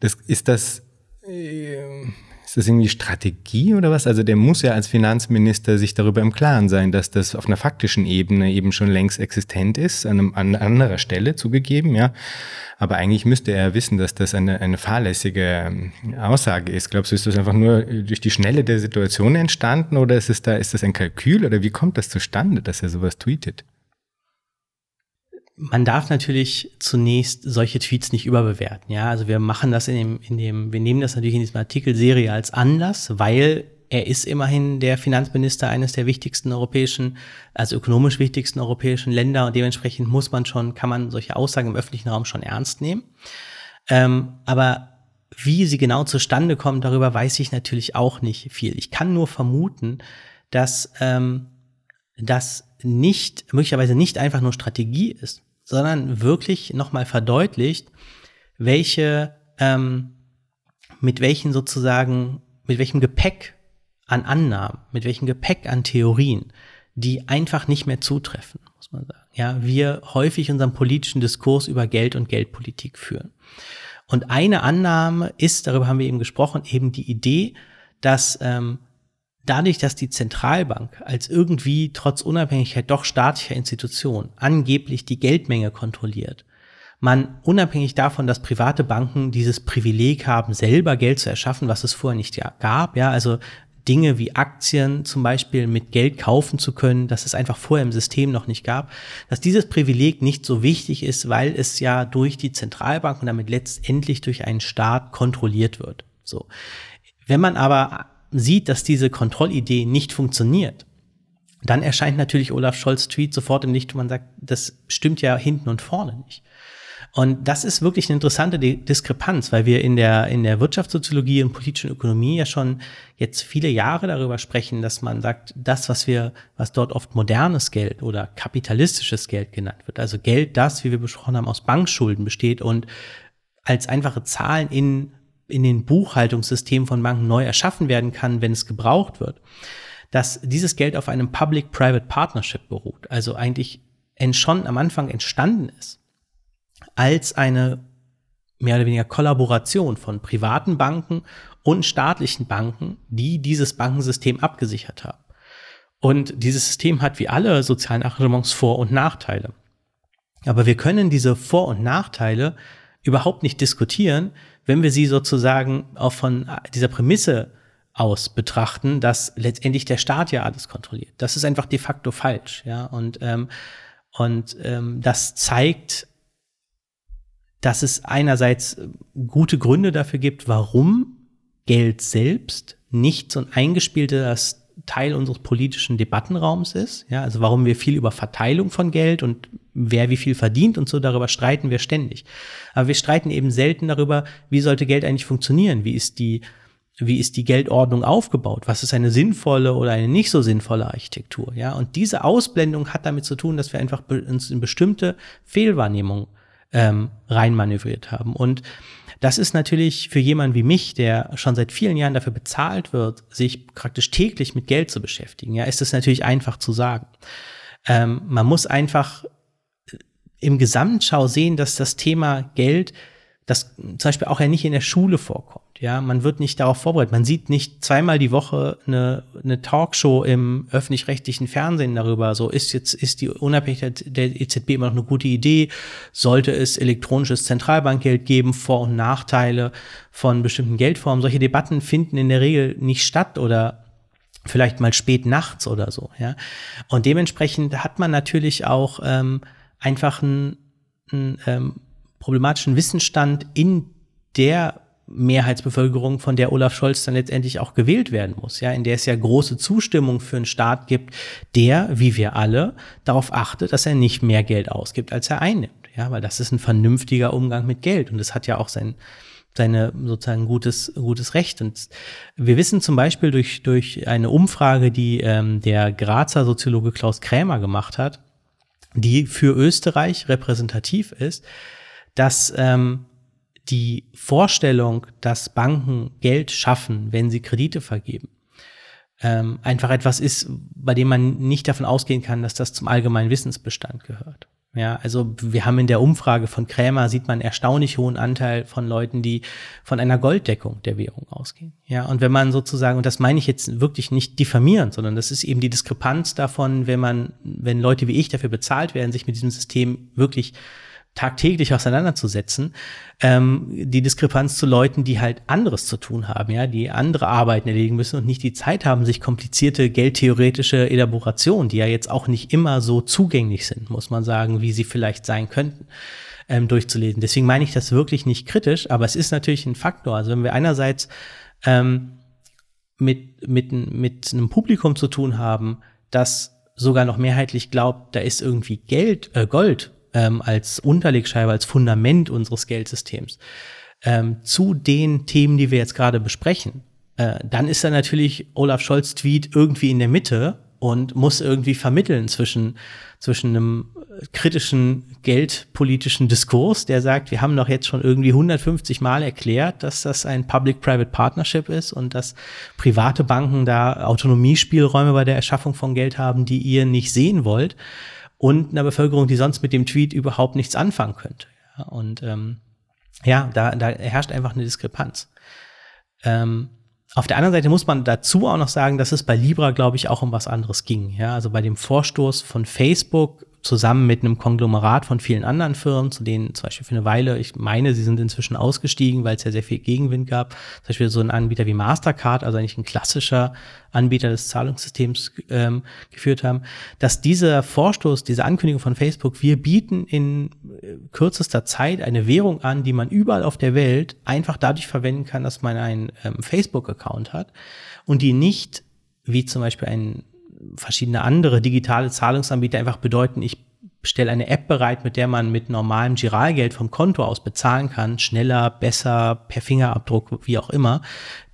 das ist das, äh, Ist das irgendwie Strategie oder was? Also der muss ja als Finanzminister sich darüber im Klaren sein, dass das auf einer faktischen Ebene eben schon längst existent ist, an, einem, an anderer Stelle zugegeben, ja. Aber eigentlich müsste er wissen, dass das eine, eine fahrlässige ähm, Aussage ist. Glaubst du, ist das einfach nur durch die Schnelle der Situation entstanden oder ist es da, ist das ein Kalkül oder wie kommt das zustande, dass er sowas tweetet? Man darf natürlich zunächst solche Tweets nicht überbewerten. Ja, also wir machen das in dem, in dem, wir nehmen das natürlich in diesem Artikelserie als Anlass, weil er ist immerhin der Finanzminister eines der wichtigsten europäischen, also ökonomisch wichtigsten europäischen Länder und dementsprechend muss man schon, kann man solche Aussagen im öffentlichen Raum schon ernst nehmen. Ähm, aber wie sie genau zustande kommen, darüber weiß ich natürlich auch nicht viel. Ich kann nur vermuten, dass ähm, das nicht, möglicherweise nicht einfach nur Strategie ist, sondern wirklich nochmal verdeutlicht, welche, ähm, mit welchen sozusagen, mit welchem Gepäck an Annahmen, mit welchem Gepäck an Theorien, die einfach nicht mehr zutreffen, muss man sagen. Ja, wir häufig unseren politischen Diskurs über Geld und Geldpolitik führen. Und eine Annahme ist, darüber haben wir eben gesprochen, eben die Idee, dass ähm, dadurch, dass die Zentralbank als irgendwie trotz Unabhängigkeit doch staatlicher Institution angeblich die Geldmenge kontrolliert, man unabhängig davon, dass private Banken dieses Privileg haben, selber Geld zu erschaffen, was es vorher nicht gab, ja, also Dinge wie Aktien zum Beispiel mit Geld kaufen zu können, dass es einfach vorher im System noch nicht gab, dass dieses Privileg nicht so wichtig ist, weil es ja durch die Zentralbank und damit letztendlich durch einen Staat kontrolliert wird. So. Wenn man aber sieht, dass diese Kontrollidee nicht funktioniert, dann erscheint natürlich Olaf Scholz Tweet sofort im Licht und man sagt, das stimmt ja hinten und vorne nicht. Und das ist wirklich eine interessante Diskrepanz, weil wir in der, in der Wirtschaftssoziologie und politischen Ökonomie ja schon jetzt viele Jahre darüber sprechen, dass man sagt, das, was wir, was dort oft modernes Geld oder kapitalistisches Geld genannt wird, also Geld, das, wie wir besprochen haben, aus Bankschulden besteht und als einfache Zahlen in in den Buchhaltungssystemen von Banken neu erschaffen werden kann, wenn es gebraucht wird, dass dieses Geld auf einem Public-Private Partnership beruht, also eigentlich schon am Anfang entstanden ist als eine mehr oder weniger Kollaboration von privaten Banken und staatlichen Banken, die dieses Bankensystem abgesichert haben. Und dieses System hat wie alle sozialen Arrangements Vor- und Nachteile. Aber wir können diese Vor- und Nachteile überhaupt nicht diskutieren, wenn wir sie sozusagen auch von dieser Prämisse aus betrachten, dass letztendlich der Staat ja alles kontrolliert. Das ist einfach de facto falsch, ja. Und, ähm, und ähm, das zeigt, dass es einerseits gute Gründe dafür gibt, warum Geld selbst nicht so ein eingespieltes Teil unseres politischen Debattenraums ist. Ja, also warum wir viel über Verteilung von Geld und wer wie viel verdient und so darüber streiten wir ständig. Aber wir streiten eben selten darüber, wie sollte Geld eigentlich funktionieren? Wie ist die wie ist die Geldordnung aufgebaut? Was ist eine sinnvolle oder eine nicht so sinnvolle Architektur? Ja, und diese Ausblendung hat damit zu tun, dass wir einfach uns in bestimmte Fehlwahrnehmungen ähm, reinmanövriert haben. Und das ist natürlich für jemanden wie mich, der schon seit vielen Jahren dafür bezahlt wird, sich praktisch täglich mit Geld zu beschäftigen, ja, ist es natürlich einfach zu sagen. Ähm, man muss einfach im Gesamtschau sehen, dass das Thema Geld, das zum Beispiel auch ja nicht in der Schule vorkommt. Ja, man wird nicht darauf vorbereitet. Man sieht nicht zweimal die Woche eine, eine Talkshow im öffentlich-rechtlichen Fernsehen darüber. So ist jetzt, ist die Unabhängigkeit der EZB immer noch eine gute Idee? Sollte es elektronisches Zentralbankgeld geben? Vor- und Nachteile von bestimmten Geldformen? Solche Debatten finden in der Regel nicht statt oder vielleicht mal spät nachts oder so, ja. Und dementsprechend hat man natürlich auch ähm, einfach einen, einen ähm, problematischen Wissensstand in der Mehrheitsbevölkerung, von der Olaf Scholz dann letztendlich auch gewählt werden muss, ja, in der es ja große Zustimmung für einen Staat gibt, der, wie wir alle, darauf achtet, dass er nicht mehr Geld ausgibt, als er einnimmt, ja, weil das ist ein vernünftiger Umgang mit Geld und das hat ja auch sein, seine sozusagen gutes, gutes Recht. Und wir wissen zum Beispiel durch, durch eine Umfrage, die ähm, der Grazer Soziologe Klaus Krämer gemacht hat, die für Österreich repräsentativ ist, dass ähm, die Vorstellung, dass Banken Geld schaffen, wenn sie Kredite vergeben, ähm, einfach etwas ist, bei dem man nicht davon ausgehen kann, dass das zum allgemeinen Wissensbestand gehört. Ja, also wir haben in der Umfrage von Krämer sieht man erstaunlich hohen Anteil von Leuten, die von einer Golddeckung der Währung ausgehen. Ja, und wenn man sozusagen, und das meine ich jetzt wirklich nicht diffamierend, sondern das ist eben die Diskrepanz davon, wenn man, wenn Leute wie ich dafür bezahlt werden, sich mit diesem System wirklich tagtäglich auseinanderzusetzen, ähm, die Diskrepanz zu Leuten, die halt anderes zu tun haben, ja, die andere Arbeiten erledigen müssen und nicht die Zeit haben, sich komplizierte geldtheoretische Elaborationen, die ja jetzt auch nicht immer so zugänglich sind, muss man sagen, wie sie vielleicht sein könnten, ähm, durchzulesen. Deswegen meine ich das wirklich nicht kritisch, aber es ist natürlich ein Faktor. Also wenn wir einerseits ähm, mit, mit, mit einem Publikum zu tun haben, das sogar noch mehrheitlich glaubt, da ist irgendwie Geld, äh, Gold ähm, als Unterlegscheibe, als Fundament unseres Geldsystems. Ähm, zu den Themen, die wir jetzt gerade besprechen, äh, dann ist da natürlich Olaf Scholz Tweet irgendwie in der Mitte und muss irgendwie vermitteln zwischen, zwischen einem kritischen geldpolitischen Diskurs, der sagt, wir haben doch jetzt schon irgendwie 150 Mal erklärt, dass das ein Public-Private Partnership ist und dass private Banken da Autonomiespielräume bei der Erschaffung von Geld haben, die ihr nicht sehen wollt und einer Bevölkerung, die sonst mit dem Tweet überhaupt nichts anfangen könnte. Ja, und ähm, ja, da, da herrscht einfach eine Diskrepanz. Ähm, auf der anderen Seite muss man dazu auch noch sagen, dass es bei Libra, glaube ich, auch um was anderes ging. Ja, also bei dem Vorstoß von Facebook zusammen mit einem Konglomerat von vielen anderen Firmen, zu denen zum Beispiel für eine Weile, ich meine, sie sind inzwischen ausgestiegen, weil es ja sehr viel Gegenwind gab. Zum Beispiel so ein Anbieter wie Mastercard, also eigentlich ein klassischer Anbieter des Zahlungssystems ähm, geführt haben, dass dieser Vorstoß, diese Ankündigung von Facebook, wir bieten in äh, kürzester Zeit eine Währung an, die man überall auf der Welt einfach dadurch verwenden kann, dass man einen ähm, Facebook-Account hat und die nicht wie zum Beispiel ein verschiedene andere digitale Zahlungsanbieter einfach bedeuten, ich stelle eine App bereit, mit der man mit normalem Giralgeld vom Konto aus bezahlen kann, schneller, besser, per Fingerabdruck, wie auch immer.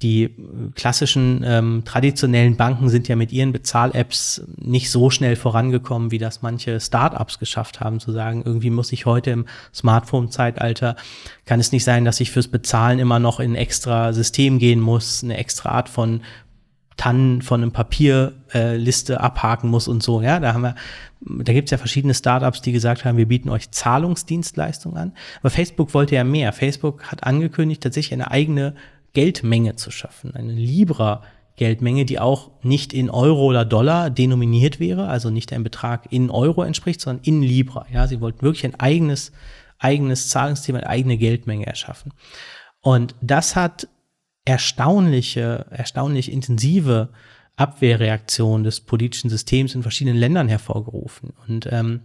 Die klassischen ähm, traditionellen Banken sind ja mit ihren Bezahl-Apps nicht so schnell vorangekommen, wie das manche Startups geschafft haben, zu sagen, irgendwie muss ich heute im Smartphone-Zeitalter, kann es nicht sein, dass ich fürs Bezahlen immer noch in ein extra System gehen muss, eine extra Art von Tannen von einem Papierliste äh, abhaken muss und so. Ja, da haben wir, da gibt es ja verschiedene Startups, die gesagt haben, wir bieten euch Zahlungsdienstleistungen an. Aber Facebook wollte ja mehr. Facebook hat angekündigt, tatsächlich eine eigene Geldmenge zu schaffen, eine Libra Geldmenge, die auch nicht in Euro oder Dollar denominiert wäre, also nicht ein Betrag in Euro entspricht, sondern in Libra. Ja, sie wollten wirklich ein eigenes, eigenes Zahlungsthema, eine eigene Geldmenge erschaffen. Und das hat erstaunliche, erstaunlich intensive Abwehrreaktion des politischen Systems in verschiedenen Ländern hervorgerufen. Und ähm,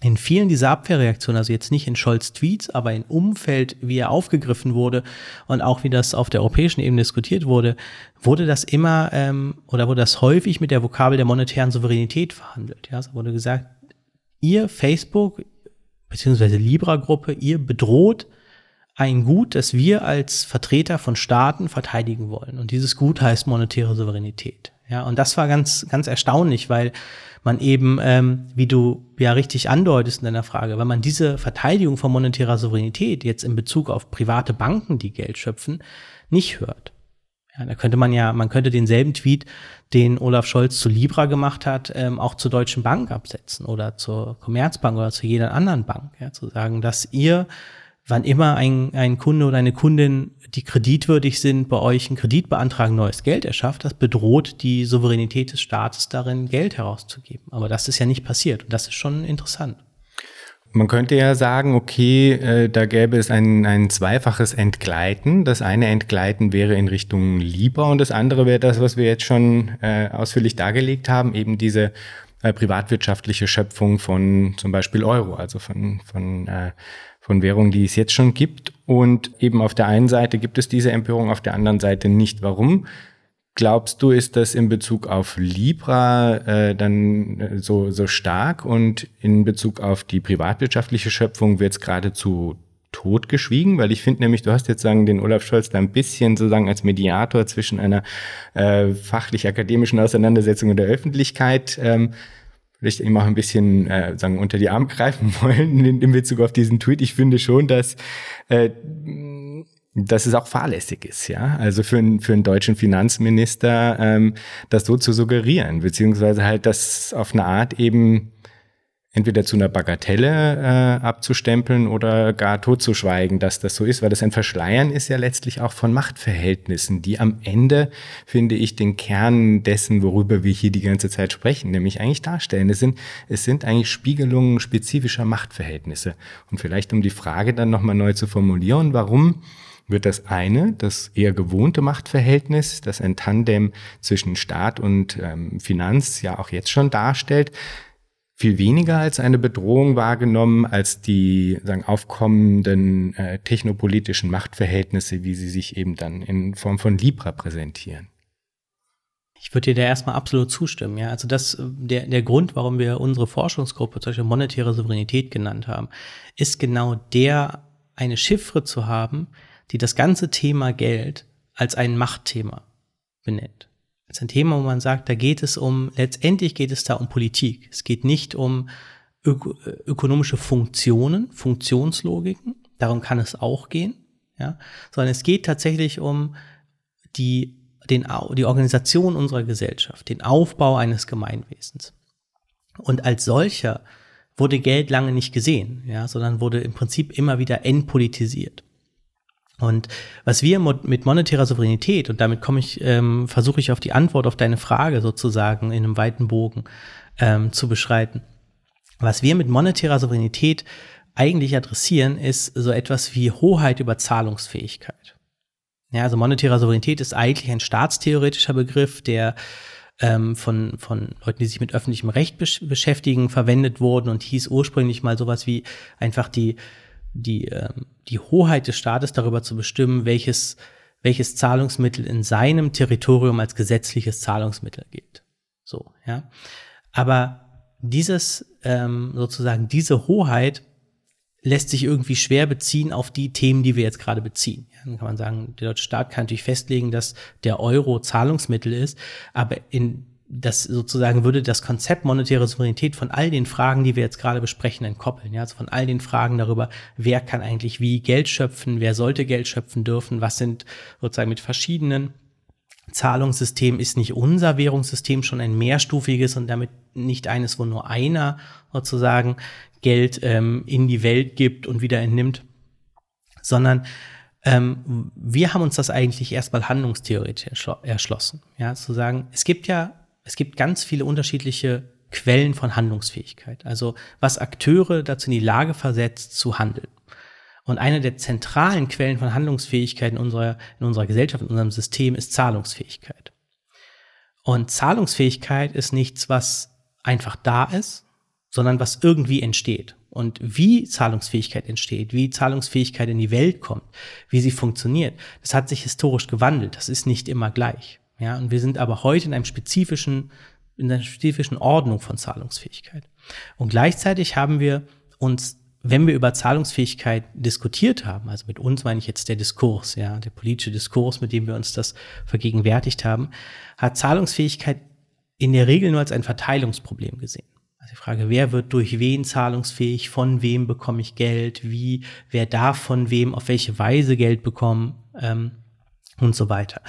in vielen dieser Abwehrreaktionen, also jetzt nicht in Scholz Tweets, aber im Umfeld, wie er aufgegriffen wurde und auch wie das auf der europäischen Ebene diskutiert wurde, wurde das immer ähm, oder wurde das häufig mit der Vokabel der monetären Souveränität verhandelt. Ja, es wurde gesagt, ihr Facebook beziehungsweise Libra-Gruppe, ihr bedroht ein Gut, das wir als Vertreter von Staaten verteidigen wollen. Und dieses Gut heißt monetäre Souveränität. Ja, und das war ganz, ganz erstaunlich, weil man eben, ähm, wie du ja richtig andeutest in deiner Frage, wenn man diese Verteidigung von monetärer Souveränität jetzt in Bezug auf private Banken, die Geld schöpfen, nicht hört. Ja, da könnte man ja, man könnte denselben Tweet, den Olaf Scholz zu Libra gemacht hat, ähm, auch zur Deutschen Bank absetzen oder zur Commerzbank oder zu jeder anderen Bank. Ja, zu sagen, dass ihr wann immer ein, ein Kunde oder eine Kundin, die kreditwürdig sind, bei euch einen Kredit beantragen, neues Geld erschafft, das bedroht die Souveränität des Staates darin, Geld herauszugeben. Aber das ist ja nicht passiert und das ist schon interessant. Man könnte ja sagen, okay, äh, da gäbe es ein, ein zweifaches Entgleiten. Das eine Entgleiten wäre in Richtung Libra und das andere wäre das, was wir jetzt schon äh, ausführlich dargelegt haben, eben diese äh, privatwirtschaftliche Schöpfung von zum Beispiel Euro, also von, von äh, von Währungen, die es jetzt schon gibt. Und eben auf der einen Seite gibt es diese Empörung, auf der anderen Seite nicht. Warum? Glaubst du, ist das in Bezug auf Libra äh, dann äh, so, so stark und in Bezug auf die privatwirtschaftliche Schöpfung wird es geradezu totgeschwiegen? Weil ich finde nämlich, du hast jetzt sagen, den Olaf Scholz da ein bisschen sozusagen als Mediator zwischen einer äh, fachlich-akademischen Auseinandersetzung und der Öffentlichkeit ähm, vielleicht ihm auch ein bisschen äh, sagen unter die Arme greifen wollen in, in Bezug auf diesen Tweet. Ich finde schon, dass äh, dass es auch fahrlässig ist, ja. Also für, einen für einen deutschen Finanzminister ähm, das so zu suggerieren, beziehungsweise halt das auf eine Art eben entweder zu einer Bagatelle äh, abzustempeln oder gar totzuschweigen, dass das so ist, weil das ein Verschleiern ist ja letztlich auch von Machtverhältnissen, die am Ende, finde ich, den Kern dessen, worüber wir hier die ganze Zeit sprechen, nämlich eigentlich darstellen. Es sind, es sind eigentlich Spiegelungen spezifischer Machtverhältnisse. Und vielleicht um die Frage dann nochmal neu zu formulieren, warum wird das eine, das eher gewohnte Machtverhältnis, das ein Tandem zwischen Staat und ähm, Finanz ja auch jetzt schon darstellt, viel weniger als eine Bedrohung wahrgenommen als die sagen, aufkommenden äh, technopolitischen Machtverhältnisse, wie sie sich eben dann in Form von Libra präsentieren. Ich würde dir da erstmal absolut zustimmen. Ja, also das, der, der Grund, warum wir unsere Forschungsgruppe zum Beispiel monetäre Souveränität genannt haben, ist genau der, eine Chiffre zu haben, die das ganze Thema Geld als ein Machtthema benennt. Ist ein Thema, wo man sagt, da geht es um, letztendlich geht es da um Politik. Es geht nicht um ök ökonomische Funktionen, Funktionslogiken. Darum kann es auch gehen. Ja, sondern es geht tatsächlich um die, den, die Organisation unserer Gesellschaft, den Aufbau eines Gemeinwesens. Und als solcher wurde Geld lange nicht gesehen, ja, sondern wurde im Prinzip immer wieder entpolitisiert. Und was wir mit monetärer Souveränität, und damit komme ich, ähm, versuche ich auf die Antwort auf deine Frage sozusagen in einem weiten Bogen ähm, zu beschreiten. Was wir mit monetärer Souveränität eigentlich adressieren, ist so etwas wie Hoheit über Zahlungsfähigkeit. Ja, also monetäre Souveränität ist eigentlich ein staatstheoretischer Begriff, der ähm, von, von Leuten, die sich mit öffentlichem Recht besch beschäftigen, verwendet wurden und hieß ursprünglich mal sowas wie einfach die die, äh, die Hoheit des Staates darüber zu bestimmen, welches, welches Zahlungsmittel in seinem Territorium als gesetzliches Zahlungsmittel gilt. So, ja. Aber dieses, ähm, sozusagen, diese Hoheit lässt sich irgendwie schwer beziehen auf die Themen, die wir jetzt gerade beziehen. Ja, dann kann man sagen, der deutsche Staat kann natürlich festlegen, dass der Euro Zahlungsmittel ist, aber in das sozusagen würde das Konzept monetäre Souveränität von all den Fragen, die wir jetzt gerade besprechen, entkoppeln. Ja, also von all den Fragen darüber, wer kann eigentlich wie Geld schöpfen, wer sollte Geld schöpfen dürfen, was sind sozusagen mit verschiedenen Zahlungssystemen, ist nicht unser Währungssystem schon ein mehrstufiges und damit nicht eines, wo nur einer sozusagen Geld ähm, in die Welt gibt und wieder entnimmt, sondern ähm, wir haben uns das eigentlich erstmal handlungstheoretisch erschlossen. Ja, zu sagen, es gibt ja es gibt ganz viele unterschiedliche Quellen von Handlungsfähigkeit. Also was Akteure dazu in die Lage versetzt, zu handeln. Und eine der zentralen Quellen von Handlungsfähigkeit in unserer, in unserer Gesellschaft, in unserem System ist Zahlungsfähigkeit. Und Zahlungsfähigkeit ist nichts, was einfach da ist, sondern was irgendwie entsteht. Und wie Zahlungsfähigkeit entsteht, wie Zahlungsfähigkeit in die Welt kommt, wie sie funktioniert, das hat sich historisch gewandelt. Das ist nicht immer gleich. Ja, und wir sind aber heute in einem spezifischen, in einer spezifischen Ordnung von Zahlungsfähigkeit. Und gleichzeitig haben wir uns, wenn wir über Zahlungsfähigkeit diskutiert haben, also mit uns meine ich jetzt der Diskurs, ja, der politische Diskurs, mit dem wir uns das vergegenwärtigt haben, hat Zahlungsfähigkeit in der Regel nur als ein Verteilungsproblem gesehen. Also die Frage, wer wird durch wen zahlungsfähig, von wem bekomme ich Geld, wie, wer darf von wem, auf welche Weise Geld bekommen ähm, und so weiter.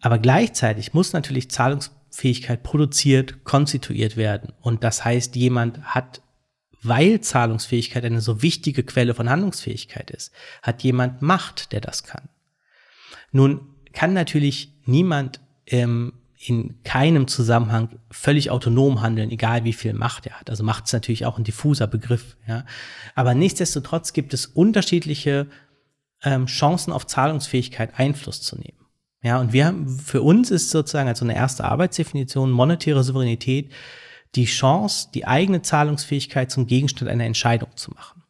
Aber gleichzeitig muss natürlich Zahlungsfähigkeit produziert, konstituiert werden. Und das heißt, jemand hat, weil Zahlungsfähigkeit eine so wichtige Quelle von Handlungsfähigkeit ist, hat jemand Macht, der das kann. Nun kann natürlich niemand ähm, in keinem Zusammenhang völlig autonom handeln, egal wie viel Macht er hat. Also Macht ist natürlich auch ein diffuser Begriff. Ja. Aber nichtsdestotrotz gibt es unterschiedliche ähm, Chancen auf Zahlungsfähigkeit Einfluss zu nehmen. Ja, und wir haben, für uns ist sozusagen als so eine erste Arbeitsdefinition monetäre Souveränität die Chance, die eigene Zahlungsfähigkeit zum Gegenstand einer Entscheidung zu machen.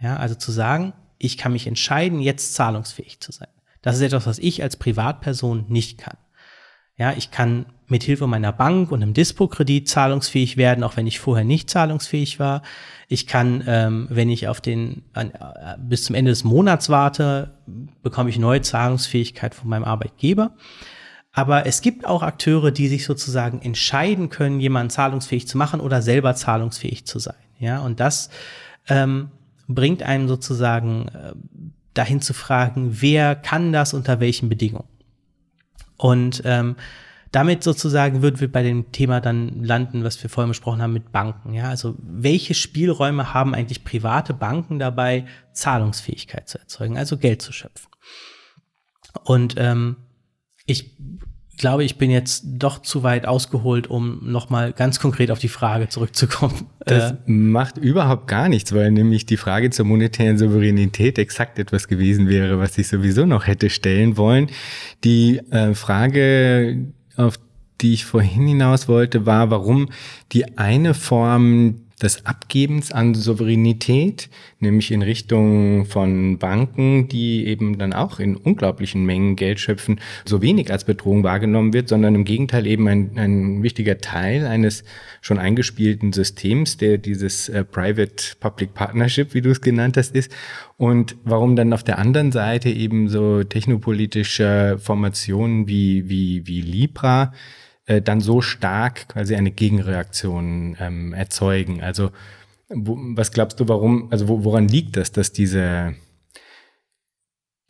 Ja, also zu sagen, ich kann mich entscheiden, jetzt zahlungsfähig zu sein. Das ist etwas, was ich als Privatperson nicht kann. Ja, ich kann mit Hilfe meiner Bank und einem Dispo-Kredit zahlungsfähig werden, auch wenn ich vorher nicht zahlungsfähig war. Ich kann, ähm, wenn ich auf den an, äh, bis zum Ende des Monats warte, bekomme ich neue Zahlungsfähigkeit von meinem Arbeitgeber. Aber es gibt auch Akteure, die sich sozusagen entscheiden können, jemanden zahlungsfähig zu machen oder selber zahlungsfähig zu sein. Ja, und das ähm, bringt einem sozusagen äh, dahin zu fragen, wer kann das unter welchen Bedingungen? Und ähm, damit sozusagen würden wir bei dem Thema dann landen, was wir vorhin besprochen haben mit Banken. Ja, also welche Spielräume haben eigentlich private Banken dabei, Zahlungsfähigkeit zu erzeugen, also Geld zu schöpfen? Und ähm, ich glaube, ich bin jetzt doch zu weit ausgeholt, um nochmal ganz konkret auf die Frage zurückzukommen. Das äh, macht überhaupt gar nichts, weil nämlich die Frage zur monetären Souveränität exakt etwas gewesen wäre, was ich sowieso noch hätte stellen wollen. Die äh, Frage, auf die ich vorhin hinaus wollte, war, warum die eine Form des Abgebens an Souveränität, nämlich in Richtung von Banken, die eben dann auch in unglaublichen Mengen Geld schöpfen, so wenig als Bedrohung wahrgenommen wird, sondern im Gegenteil eben ein, ein wichtiger Teil eines schon eingespielten Systems, der dieses äh, Private-Public Partnership, wie du es genannt hast, ist. Und warum dann auf der anderen Seite eben so technopolitische Formationen wie, wie, wie Libra, äh, dann so stark quasi eine Gegenreaktion ähm, erzeugen. Also wo, was glaubst du, warum, also wo, woran liegt das, dass diese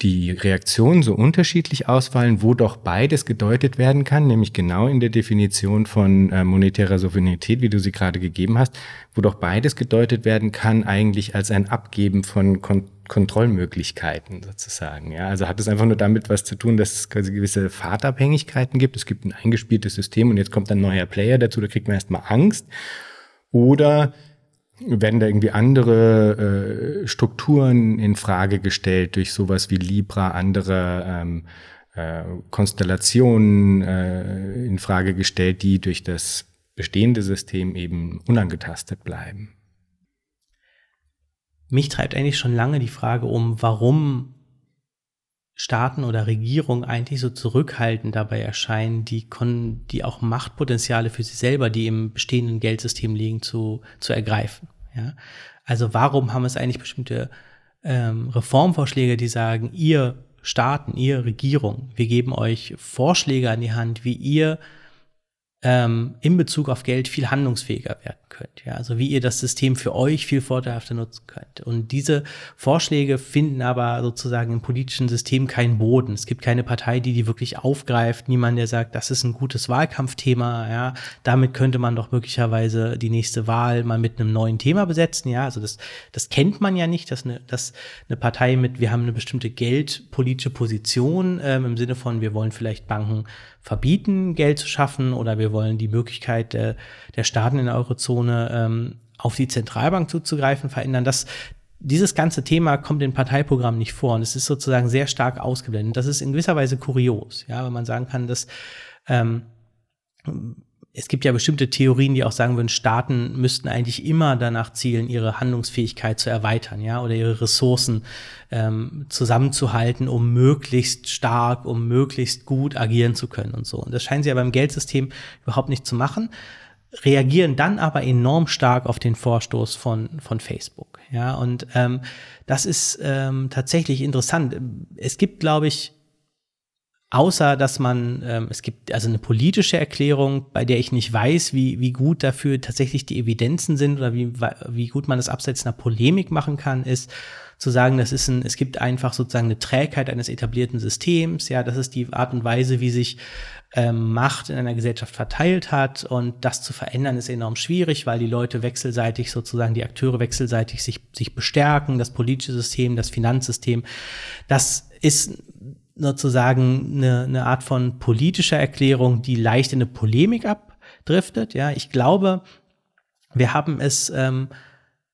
die Reaktionen so unterschiedlich ausfallen, wo doch beides gedeutet werden kann, nämlich genau in der Definition von äh, monetärer Souveränität, wie du sie gerade gegeben hast, wo doch beides gedeutet werden kann, eigentlich als ein Abgeben von Kon Kontrollmöglichkeiten sozusagen. Ja, also hat es einfach nur damit was zu tun, dass es quasi gewisse Fahrtabhängigkeiten gibt. Es gibt ein eingespieltes System und jetzt kommt ein neuer Player dazu, da kriegt man erstmal Angst. Oder werden da irgendwie andere äh, Strukturen in Frage gestellt durch sowas wie Libra, andere ähm, äh, Konstellationen äh, in Frage gestellt, die durch das bestehende System eben unangetastet bleiben. Mich treibt eigentlich schon lange die Frage um, warum Staaten oder Regierungen eigentlich so zurückhaltend dabei erscheinen, die, kon die auch Machtpotenziale für sie selber, die im bestehenden Geldsystem liegen, zu, zu ergreifen. Ja? Also warum haben es eigentlich bestimmte ähm, Reformvorschläge, die sagen, ihr Staaten, ihr Regierung, wir geben euch Vorschläge an die Hand, wie ihr ähm, in Bezug auf Geld viel handlungsfähiger werden könnt. Ja, also wie ihr das System für euch viel vorteilhafter nutzen könnt. Und diese Vorschläge finden aber sozusagen im politischen System keinen Boden. Es gibt keine Partei, die die wirklich aufgreift. Niemand, der sagt, das ist ein gutes Wahlkampfthema. Ja, damit könnte man doch möglicherweise die nächste Wahl mal mit einem neuen Thema besetzen. Ja, also das, das kennt man ja nicht, dass eine, dass eine Partei mit, wir haben eine bestimmte geldpolitische Position ähm, im Sinne von, wir wollen vielleicht Banken verbieten, Geld zu schaffen oder wir wollen die Möglichkeit der, der Staaten in der Eurozone ähm, auf die Zentralbank zuzugreifen, verändern. Das, dieses ganze Thema kommt in Parteiprogrammen nicht vor und es ist sozusagen sehr stark ausgeblendet. Das ist in gewisser Weise kurios, ja, wenn man sagen kann, dass ähm, es gibt ja bestimmte Theorien, die auch sagen würden, Staaten müssten eigentlich immer danach zielen, ihre Handlungsfähigkeit zu erweitern, ja, oder ihre Ressourcen ähm, zusammenzuhalten, um möglichst stark, um möglichst gut agieren zu können und so. Und das scheinen sie ja beim Geldsystem überhaupt nicht zu machen, reagieren dann aber enorm stark auf den Vorstoß von, von Facebook, ja, und ähm, das ist ähm, tatsächlich interessant. Es gibt, glaube ich, Außer dass man, ähm, es gibt also eine politische Erklärung, bei der ich nicht weiß, wie, wie gut dafür tatsächlich die Evidenzen sind oder wie, wie gut man das abseits einer Polemik machen kann, ist zu sagen, das ist ein, es gibt einfach sozusagen eine Trägheit eines etablierten Systems, ja, das ist die Art und Weise, wie sich ähm, Macht in einer Gesellschaft verteilt hat und das zu verändern ist enorm schwierig, weil die Leute wechselseitig sozusagen, die Akteure wechselseitig sich, sich bestärken, das politische System, das Finanzsystem. Das ist sozusagen eine, eine Art von politischer Erklärung, die leicht in eine Polemik abdriftet. Ja, ich glaube, wir haben es ähm,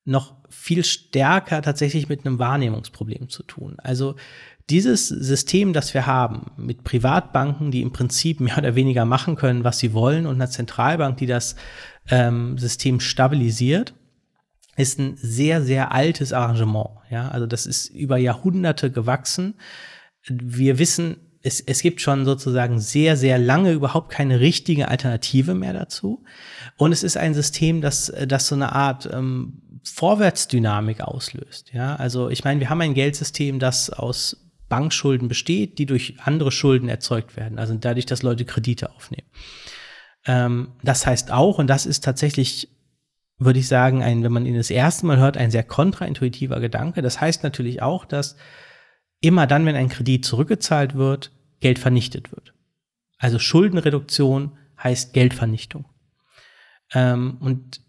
noch viel stärker tatsächlich mit einem Wahrnehmungsproblem zu tun. Also dieses System, das wir haben, mit Privatbanken, die im Prinzip mehr oder weniger machen können, was sie wollen, und einer Zentralbank, die das ähm, System stabilisiert, ist ein sehr, sehr altes Arrangement. Ja, also das ist über Jahrhunderte gewachsen wir wissen, es, es gibt schon sozusagen sehr, sehr lange überhaupt keine richtige Alternative mehr dazu. Und es ist ein System, das, das so eine Art ähm, Vorwärtsdynamik auslöst. Ja, also ich meine, wir haben ein Geldsystem, das aus Bankschulden besteht, die durch andere Schulden erzeugt werden. Also dadurch, dass Leute Kredite aufnehmen. Ähm, das heißt auch, und das ist tatsächlich würde ich sagen, ein, wenn man ihn das erste Mal hört, ein sehr kontraintuitiver Gedanke. Das heißt natürlich auch, dass immer dann, wenn ein Kredit zurückgezahlt wird, Geld vernichtet wird. Also Schuldenreduktion heißt Geldvernichtung. Ähm, und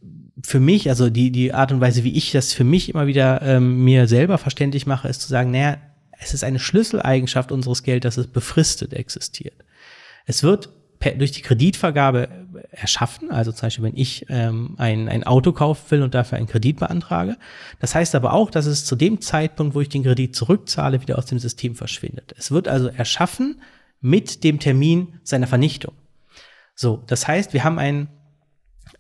für mich, also die, die Art und Weise, wie ich das für mich immer wieder ähm, mir selber verständlich mache, ist zu sagen, naja, es ist eine Schlüsseleigenschaft unseres Geldes, dass es befristet existiert. Es wird per, durch die Kreditvergabe erschaffen, also zum Beispiel, wenn ich ähm, ein, ein Auto kaufen will und dafür einen Kredit beantrage. Das heißt aber auch, dass es zu dem Zeitpunkt, wo ich den Kredit zurückzahle, wieder aus dem System verschwindet. Es wird also erschaffen mit dem Termin seiner Vernichtung. So, das heißt, wir haben ein,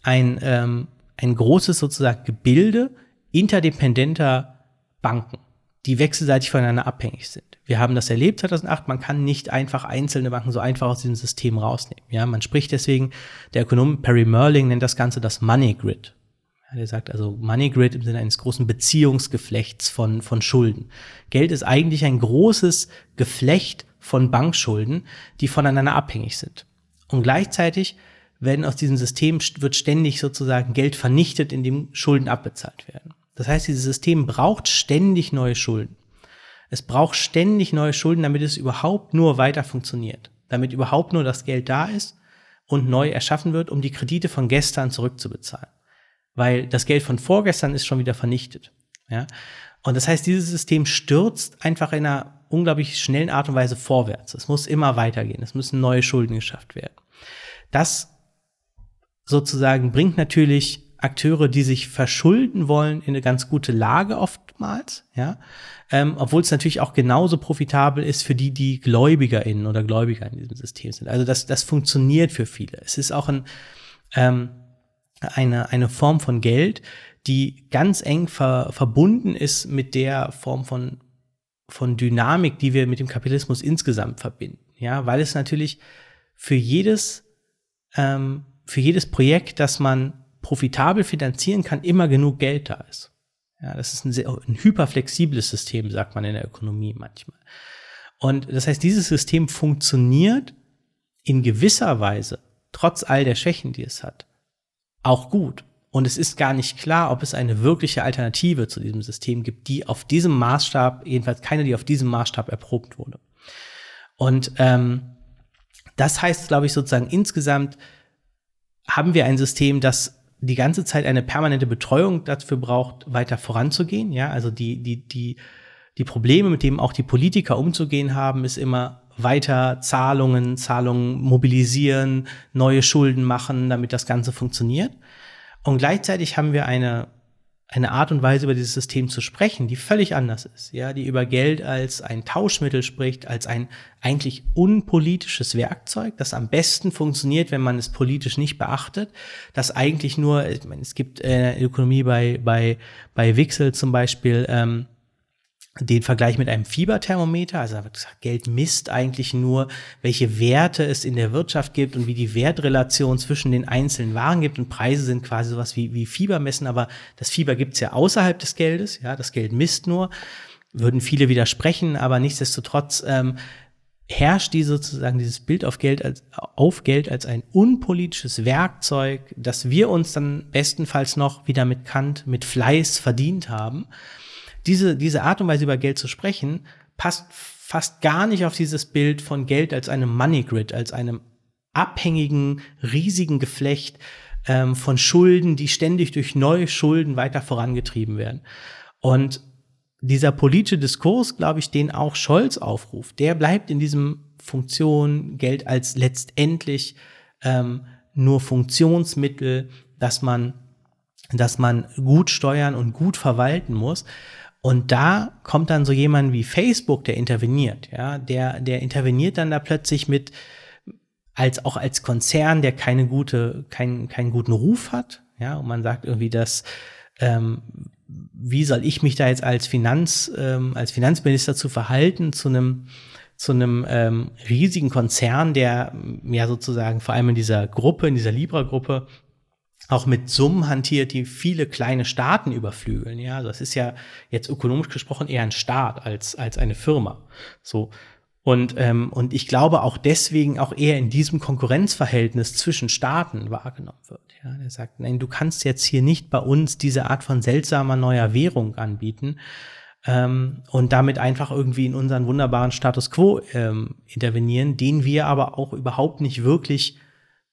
ein, ähm, ein großes sozusagen Gebilde interdependenter Banken, die wechselseitig voneinander abhängig sind. Wir haben das erlebt 2008, man kann nicht einfach einzelne Banken so einfach aus diesem System rausnehmen. Ja, man spricht deswegen, der Ökonom Perry Merling nennt das Ganze das Money Grid. Der sagt also Money Grid im Sinne eines großen Beziehungsgeflechts von, von Schulden. Geld ist eigentlich ein großes Geflecht von Bankschulden, die voneinander abhängig sind. Und gleichzeitig werden aus diesem System wird ständig sozusagen Geld vernichtet, indem Schulden abbezahlt werden. Das heißt, dieses System braucht ständig neue Schulden. Es braucht ständig neue Schulden, damit es überhaupt nur weiter funktioniert, damit überhaupt nur das Geld da ist und neu erschaffen wird, um die Kredite von gestern zurückzubezahlen. Weil das Geld von vorgestern ist schon wieder vernichtet. Ja? Und das heißt, dieses System stürzt einfach in einer unglaublich schnellen Art und Weise vorwärts. Es muss immer weitergehen. Es müssen neue Schulden geschafft werden. Das sozusagen bringt natürlich Akteure, die sich verschulden wollen, in eine ganz gute Lage oftmals, ja. Ähm, Obwohl es natürlich auch genauso profitabel ist für die, die GläubigerInnen oder Gläubiger in diesem System sind. Also das, das funktioniert für viele. Es ist auch ein, ähm, eine, eine Form von Geld, die ganz eng ver, verbunden ist mit der Form von, von Dynamik, die wir mit dem Kapitalismus insgesamt verbinden. Ja, weil es natürlich für jedes, ähm, für jedes Projekt, das man profitabel finanzieren kann, immer genug Geld da ist. Ja, das ist ein, sehr, ein hyperflexibles System, sagt man in der Ökonomie manchmal. Und das heißt, dieses System funktioniert in gewisser Weise, trotz all der Schwächen, die es hat, auch gut. Und es ist gar nicht klar, ob es eine wirkliche Alternative zu diesem System gibt, die auf diesem Maßstab, jedenfalls keine, die auf diesem Maßstab erprobt wurde. Und ähm, das heißt, glaube ich, sozusagen insgesamt haben wir ein System, das die ganze Zeit eine permanente Betreuung dafür braucht, weiter voranzugehen. Ja, also die, die, die, die Probleme, mit denen auch die Politiker umzugehen haben, ist immer weiter Zahlungen, Zahlungen mobilisieren, neue Schulden machen, damit das Ganze funktioniert. Und gleichzeitig haben wir eine eine Art und Weise über dieses System zu sprechen, die völlig anders ist, ja, die über Geld als ein Tauschmittel spricht, als ein eigentlich unpolitisches Werkzeug, das am besten funktioniert, wenn man es politisch nicht beachtet, das eigentlich nur, ich meine, es gibt äh, Ökonomie bei bei bei Wixel zum Beispiel ähm, den Vergleich mit einem Fieberthermometer, also Geld misst eigentlich nur, welche Werte es in der Wirtschaft gibt und wie die Wertrelation zwischen den einzelnen Waren gibt. Und Preise sind quasi sowas wie, wie Fieber messen, aber das Fieber gibt's ja außerhalb des Geldes, ja, das Geld misst nur, würden viele widersprechen, aber nichtsdestotrotz ähm, herrscht die sozusagen dieses Bild auf Geld als auf Geld als ein unpolitisches Werkzeug, das wir uns dann bestenfalls noch wieder mit Kant mit Fleiß verdient haben diese, diese Art und Weise über Geld zu sprechen, passt fast gar nicht auf dieses Bild von Geld als einem Money Grid, als einem abhängigen, riesigen Geflecht ähm, von Schulden, die ständig durch neue Schulden weiter vorangetrieben werden. Und dieser politische Diskurs, glaube ich, den auch Scholz aufruft, der bleibt in diesem Funktion Geld als letztendlich ähm, nur Funktionsmittel, dass man, dass man gut steuern und gut verwalten muss. Und da kommt dann so jemand wie Facebook, der interveniert, ja, der, der interveniert dann da plötzlich mit, als auch als Konzern, der keine gute, keinen, keinen guten Ruf hat, ja, und man sagt irgendwie, dass, ähm, wie soll ich mich da jetzt als Finanz, ähm, als Finanzminister zu verhalten zu einem, zu einem ähm, riesigen Konzern, der ja sozusagen vor allem in dieser Gruppe, in dieser Libra-Gruppe auch mit Summen hantiert, die viele kleine Staaten überflügeln. Ja, das ist ja jetzt ökonomisch gesprochen eher ein Staat als, als eine Firma. So. Und, ähm, und ich glaube auch deswegen auch eher in diesem Konkurrenzverhältnis zwischen Staaten wahrgenommen wird. Ja, der sagt, nein, du kannst jetzt hier nicht bei uns diese Art von seltsamer neuer Währung anbieten, ähm, und damit einfach irgendwie in unseren wunderbaren Status quo ähm, intervenieren, den wir aber auch überhaupt nicht wirklich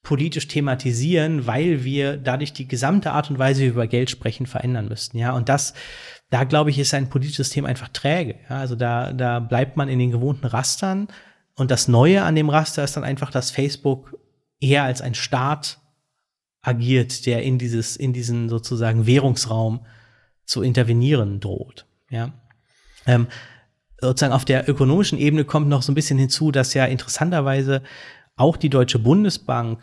politisch thematisieren, weil wir dadurch die gesamte Art und Weise, wie wir über Geld sprechen, verändern müssten. Ja, und das, da glaube ich, ist ein politisches Thema einfach träge. Ja, also da, da bleibt man in den gewohnten Rastern. Und das Neue an dem Raster ist dann einfach, dass Facebook eher als ein Staat agiert, der in dieses, in diesen sozusagen Währungsraum zu intervenieren droht. Ja. Ähm, sozusagen auf der ökonomischen Ebene kommt noch so ein bisschen hinzu, dass ja interessanterweise auch die Deutsche Bundesbank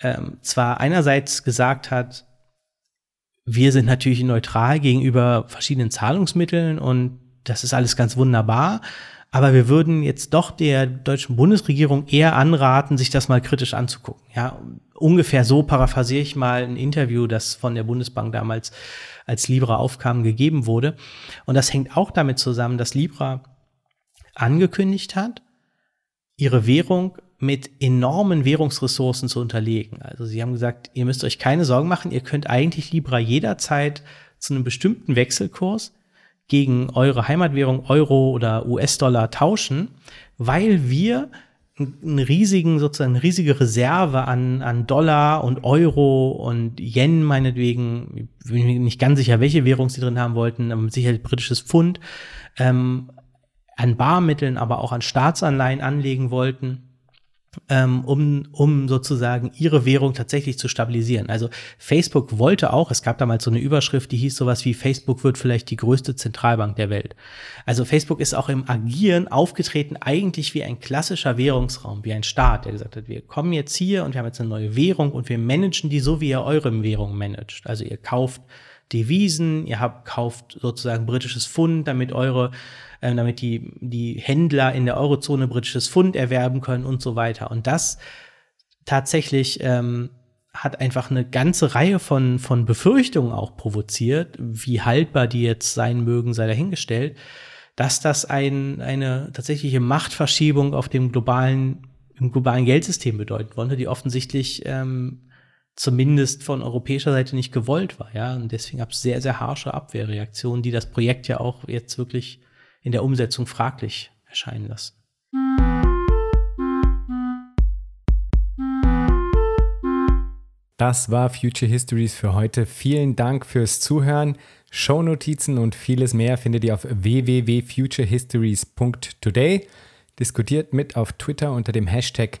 ähm, zwar einerseits gesagt hat, wir sind natürlich neutral gegenüber verschiedenen Zahlungsmitteln und das ist alles ganz wunderbar. Aber wir würden jetzt doch der deutschen Bundesregierung eher anraten, sich das mal kritisch anzugucken. Ja, ungefähr so paraphrasiere ich mal ein Interview, das von der Bundesbank damals als Libra aufkam, gegeben wurde. Und das hängt auch damit zusammen, dass Libra angekündigt hat, ihre Währung mit enormen Währungsressourcen zu unterlegen. Also sie haben gesagt, ihr müsst euch keine Sorgen machen, ihr könnt eigentlich Libra jederzeit zu einem bestimmten Wechselkurs gegen eure Heimatwährung Euro oder US-Dollar tauschen, weil wir eine riesigen, sozusagen eine riesige Reserve an, an Dollar und Euro und Yen meinetwegen, ich bin mir nicht ganz sicher, welche Währung sie drin haben wollten, aber sicherlich britisches Pfund, ähm, an Barmitteln, aber auch an Staatsanleihen anlegen wollten um, um sozusagen ihre Währung tatsächlich zu stabilisieren. Also Facebook wollte auch, es gab damals so eine Überschrift, die hieß sowas wie Facebook wird vielleicht die größte Zentralbank der Welt. Also Facebook ist auch im Agieren aufgetreten eigentlich wie ein klassischer Währungsraum, wie ein Staat, der gesagt hat, wir kommen jetzt hier und wir haben jetzt eine neue Währung und wir managen die so, wie ihr eure Währung managt. Also ihr kauft Devisen, ihr habt, kauft sozusagen britisches Pfund, damit eure äh, damit die, die Händler in der Eurozone britisches Pfund erwerben können und so weiter. Und das tatsächlich ähm, hat einfach eine ganze Reihe von, von Befürchtungen auch provoziert, wie haltbar die jetzt sein mögen, sei dahingestellt, dass das ein, eine tatsächliche Machtverschiebung auf dem globalen, im globalen Geldsystem bedeuten wollte, die offensichtlich ähm, zumindest von europäischer Seite nicht gewollt war, ja. Und deswegen gab es sehr, sehr harsche Abwehrreaktionen, die das Projekt ja auch jetzt wirklich in der Umsetzung fraglich erscheinen lassen. Das war Future Histories für heute. Vielen Dank fürs Zuhören. Shownotizen und vieles mehr findet ihr auf www.futurehistories.today. Diskutiert mit auf Twitter unter dem Hashtag